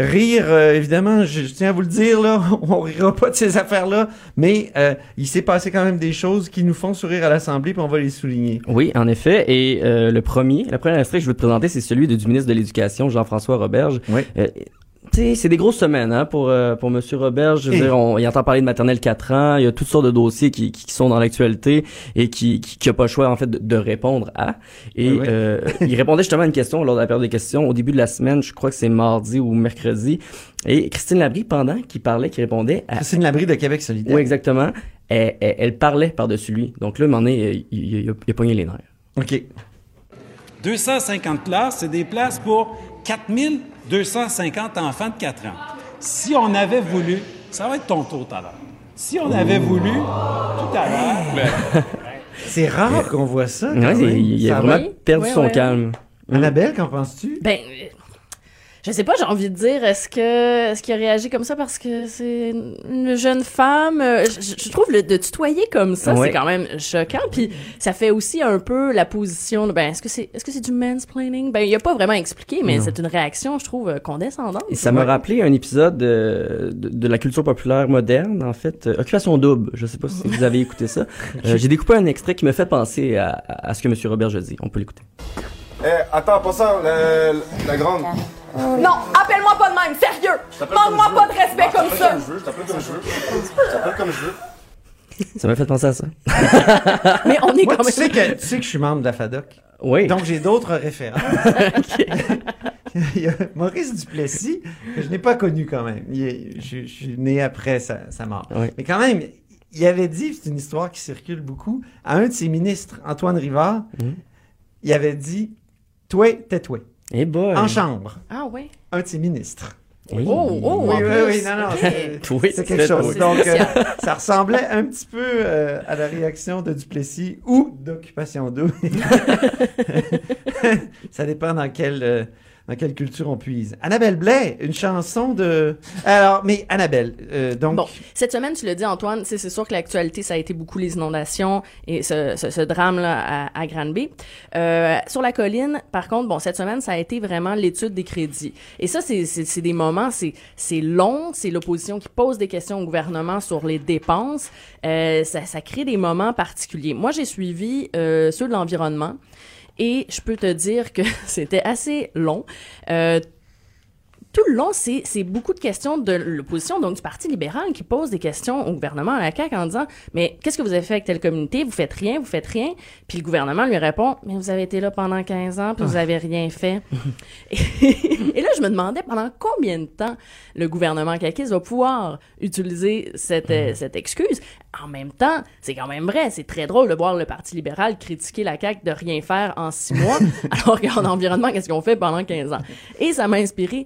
[SPEAKER 1] rire, euh, évidemment, je, je tiens à vous le dire, là, (laughs) on rira pas de ces affaires-là, mais euh, il s'est passé quand même des choses qui nous font sourire à l'Assemblée, puis on va les souligner.
[SPEAKER 11] Oui, en effet. Et euh, le premier, le premier extrait que je veux te présenter, c'est celui de- du ministre de l'Éducation, Jean-François Roberge.
[SPEAKER 1] Oui.
[SPEAKER 11] Tu sais, c'est des grosses semaines hein, pour euh, pour Monsieur Roberge. Je veux
[SPEAKER 1] Et-
[SPEAKER 11] dire, on, il entend parler de maternelle 4 ans. Il y a toutes sortes de dossiers qui, qui sont dans l'actualité et qui qui, qui a pas le choix en fait de, de répondre à. Et
[SPEAKER 1] Oui, oui.
[SPEAKER 11] euh, il répondait justement à une question lors de la période des questions au début de la semaine. Je crois que c'est mardi ou mercredi. Et Christine Labrie, pendant qu'il parlait, qui répondait à
[SPEAKER 1] Christine Labrie de Québec solidaire.
[SPEAKER 11] oui, exactement. Elle, elle, elle parlait par-dessus lui. Donc là, moment donné, il, il, il a, il a pogné les nerfs.
[SPEAKER 1] OK.
[SPEAKER 12] 250 places, c'est des places pour 4250 enfants de 4 ans. Si on avait voulu, ça va être ton tour tout à l'heure. Si on avait voulu, tout à l'heure, (laughs)
[SPEAKER 1] C'est rare qu'on voit ça. quand
[SPEAKER 11] Ouais, c'est-
[SPEAKER 1] même.
[SPEAKER 11] il
[SPEAKER 1] Ça
[SPEAKER 11] a vraiment perdu son calme.
[SPEAKER 1] Annabelle, qu'en penses-tu?
[SPEAKER 10] Ben, euh, je sais pas, j'ai envie de dire, est-ce que est-ce qu'il a réagi comme ça parce que c'est une jeune femme? Euh, Je, je trouve le de tutoyer comme ça,
[SPEAKER 11] Ouais.
[SPEAKER 10] c'est quand même choquant. Puis ça fait aussi un peu la position. de, Ben, est-ce que c'est est-ce que c'est du mansplaining? Ben, il a pas vraiment expliqué, mais c'est une réaction, je trouve, condescendante.
[SPEAKER 11] Et ça m'a rappelé un épisode de, de la culture populaire moderne, en fait. Euh, Occupation double. Je sais pas si vous avez écouté ça. (laughs) Euh, J'ai découpé un extrait qui me fait penser à, ce que M. Robert dit. On peut l'écouter.
[SPEAKER 13] Eh, attends, pas ça, la, la grande.
[SPEAKER 14] Non, appelle-moi pas de même, sérieux! Manque-moi pas de respect comme ça!
[SPEAKER 13] Je t'appelle comme je veux. Je t'appelle comme je veux.
[SPEAKER 11] Ça m'a fait penser à ça. (laughs)
[SPEAKER 10] Mais on est
[SPEAKER 1] Moi,
[SPEAKER 10] quand
[SPEAKER 1] tu
[SPEAKER 10] même.
[SPEAKER 1] sais, que, tu sais que je suis membre de la FADOC.
[SPEAKER 11] Oui.
[SPEAKER 1] Donc, j'ai d'autres références. (laughs) (laughs) Il y a Maurice Duplessis, que je n'ai pas connu quand même. Il est- je, je suis né après sa, sa mort.
[SPEAKER 11] Oui.
[SPEAKER 1] Mais quand même, il avait dit, c'est une histoire qui circule beaucoup, à un de ses ministres, Antoine Rivard,
[SPEAKER 11] Mhm.
[SPEAKER 1] il avait dit Toi, tais-toi.
[SPEAKER 11] Eh boy.
[SPEAKER 1] En chambre.
[SPEAKER 10] Ah ouais?
[SPEAKER 1] Un de ses ministres.
[SPEAKER 11] Oui.
[SPEAKER 10] Oh, oh,
[SPEAKER 1] Oui,
[SPEAKER 10] en
[SPEAKER 1] oui,
[SPEAKER 10] plus.
[SPEAKER 1] oui, non, non, c'est (laughs)
[SPEAKER 11] Oui,
[SPEAKER 1] quelque chose.
[SPEAKER 11] oui.
[SPEAKER 1] Donc, euh, ça ressemblait un petit peu euh, à la réaction de Duplessis ou d'Occupation double. (laughs) ça dépend dans quelle, euh, quelle culture on puise? Annabelle Blais, une chanson de... Alors, mais Annabelle, euh, donc...
[SPEAKER 10] Bon, cette semaine, tu l'as dit, Antoine, c'est sûr que l'actualité, ça a été beaucoup les inondations et ce, drame-là à, à Granby. Euh, sur la colline, par contre, bon, cette semaine, ça a été vraiment l'étude des crédits. Et ça, c'est- des moments, c'est c'est long, c'est l'opposition qui pose des questions au gouvernement sur les dépenses. Euh, ça, ça crée des moments particuliers. Moi, j'ai suivi euh, ceux de l'environnement. Et je peux te dire que (laughs) c'était assez long. Euh, tout le long, c'est beaucoup de questions de l'opposition, donc du Parti libéral, qui pose des questions au gouvernement, à la CAQ, en disant Mais qu'est-ce que vous avez fait avec telle communauté? Vous faites rien, vous faites rien. Puis le gouvernement lui répond Mais vous avez été là pendant 15 ans, puis vous avez rien fait. et, (laughs) (laughs) et là, je me demandais pendant combien de temps le gouvernement caquiste va pouvoir utiliser cette, euh, cette excuse? En même temps, c'est quand même vrai, c'est très drôle de voir le Parti libéral critiquer la CAQ de rien faire en six mois, (laughs) alors qu'en environnement, qu'est-ce qu'on fait pendant 15 ans? Et ça m'a inspiré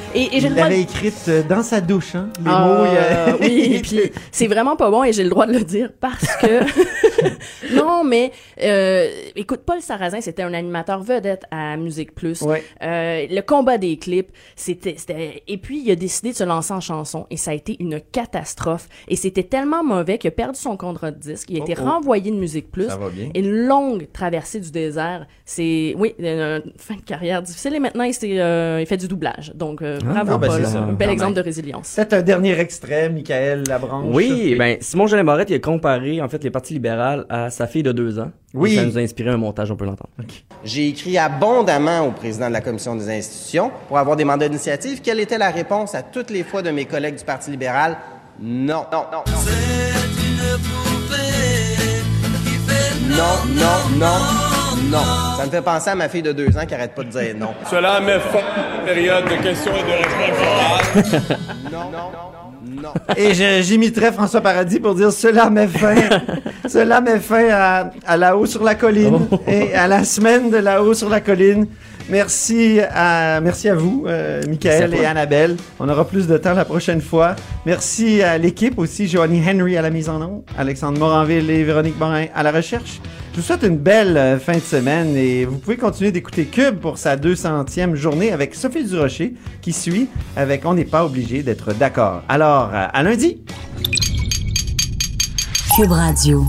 [SPEAKER 10] Et, et j'ai
[SPEAKER 1] Il
[SPEAKER 10] de-
[SPEAKER 1] l'avait écrite euh, dans sa douche, hein? Les
[SPEAKER 10] Ah,
[SPEAKER 1] mots, il y a-
[SPEAKER 10] oui, puis c'est vraiment pas bon et j'ai le droit de le dire parce que (laughs) (laughs) non, mais euh, écoute, Paul Sarrazin, c'était un animateur vedette à Musique Plus.
[SPEAKER 1] Ouais.
[SPEAKER 10] Euh, le combat des clips, c'était, c'était et puis il a décidé de se lancer en chanson et ça a été une catastrophe et c'était tellement mauvais qu'il a perdu son contrat de disque, il a été
[SPEAKER 1] Oh, oh.
[SPEAKER 10] renvoyé de Musique Plus.
[SPEAKER 1] Ça va bien.
[SPEAKER 10] Une longue traversée du désert, c'est oui, une fin de carrière difficile et maintenant il, s'est, euh, il fait du doublage. Donc euh,
[SPEAKER 11] Ah,
[SPEAKER 10] bravo
[SPEAKER 1] ah, ben,
[SPEAKER 10] Paul,
[SPEAKER 1] c'est
[SPEAKER 10] un bel exemple de résilience.
[SPEAKER 1] Peut-être un dernier extrait, Michael Labranche.
[SPEAKER 11] Oui, ben Simon Jolin Barrette, il a comparé en fait les partis libérales à sa fille de deux ans.
[SPEAKER 15] Oui.
[SPEAKER 11] Ça nous a inspiré un montage, on peut l'entendre.
[SPEAKER 15] J'ai écrit abondamment au président de la Commission des institutions pour avoir des mandats d'initiative. Quelle était la réponse à toutes les fois de mes collègues du Parti libéral? Non, non, non, non. Non, non, non, non. Ça me fait penser à ma fille de deux ans qui arrête pas de dire non.
[SPEAKER 13] Cela met fin à une période de questions et de réponses orales. (laughs)
[SPEAKER 15] Non, non, non. (laughs)
[SPEAKER 1] Et j'imiterai François Paradis pour dire cela met fin, (laughs) cela met fin à, à La Haut sur la colline et à la semaine de La Haut sur la colline. Merci à, merci à vous, euh, Michael
[SPEAKER 11] Merci à
[SPEAKER 1] et. Annabelle. On aura plus de temps la prochaine fois. Merci à l'équipe aussi, Joanie Henry à la mise en onde, Alexandre Moranville et Véronique Morin à la recherche. Je vous souhaite une belle euh, fin de semaine et vous pouvez continuer d'écouter Cube pour sa 200e journée avec Sophie Durocher qui suit avec On n'est pas obligé d'être d'accord. Alors, euh, à lundi!
[SPEAKER 7] Cube Radio.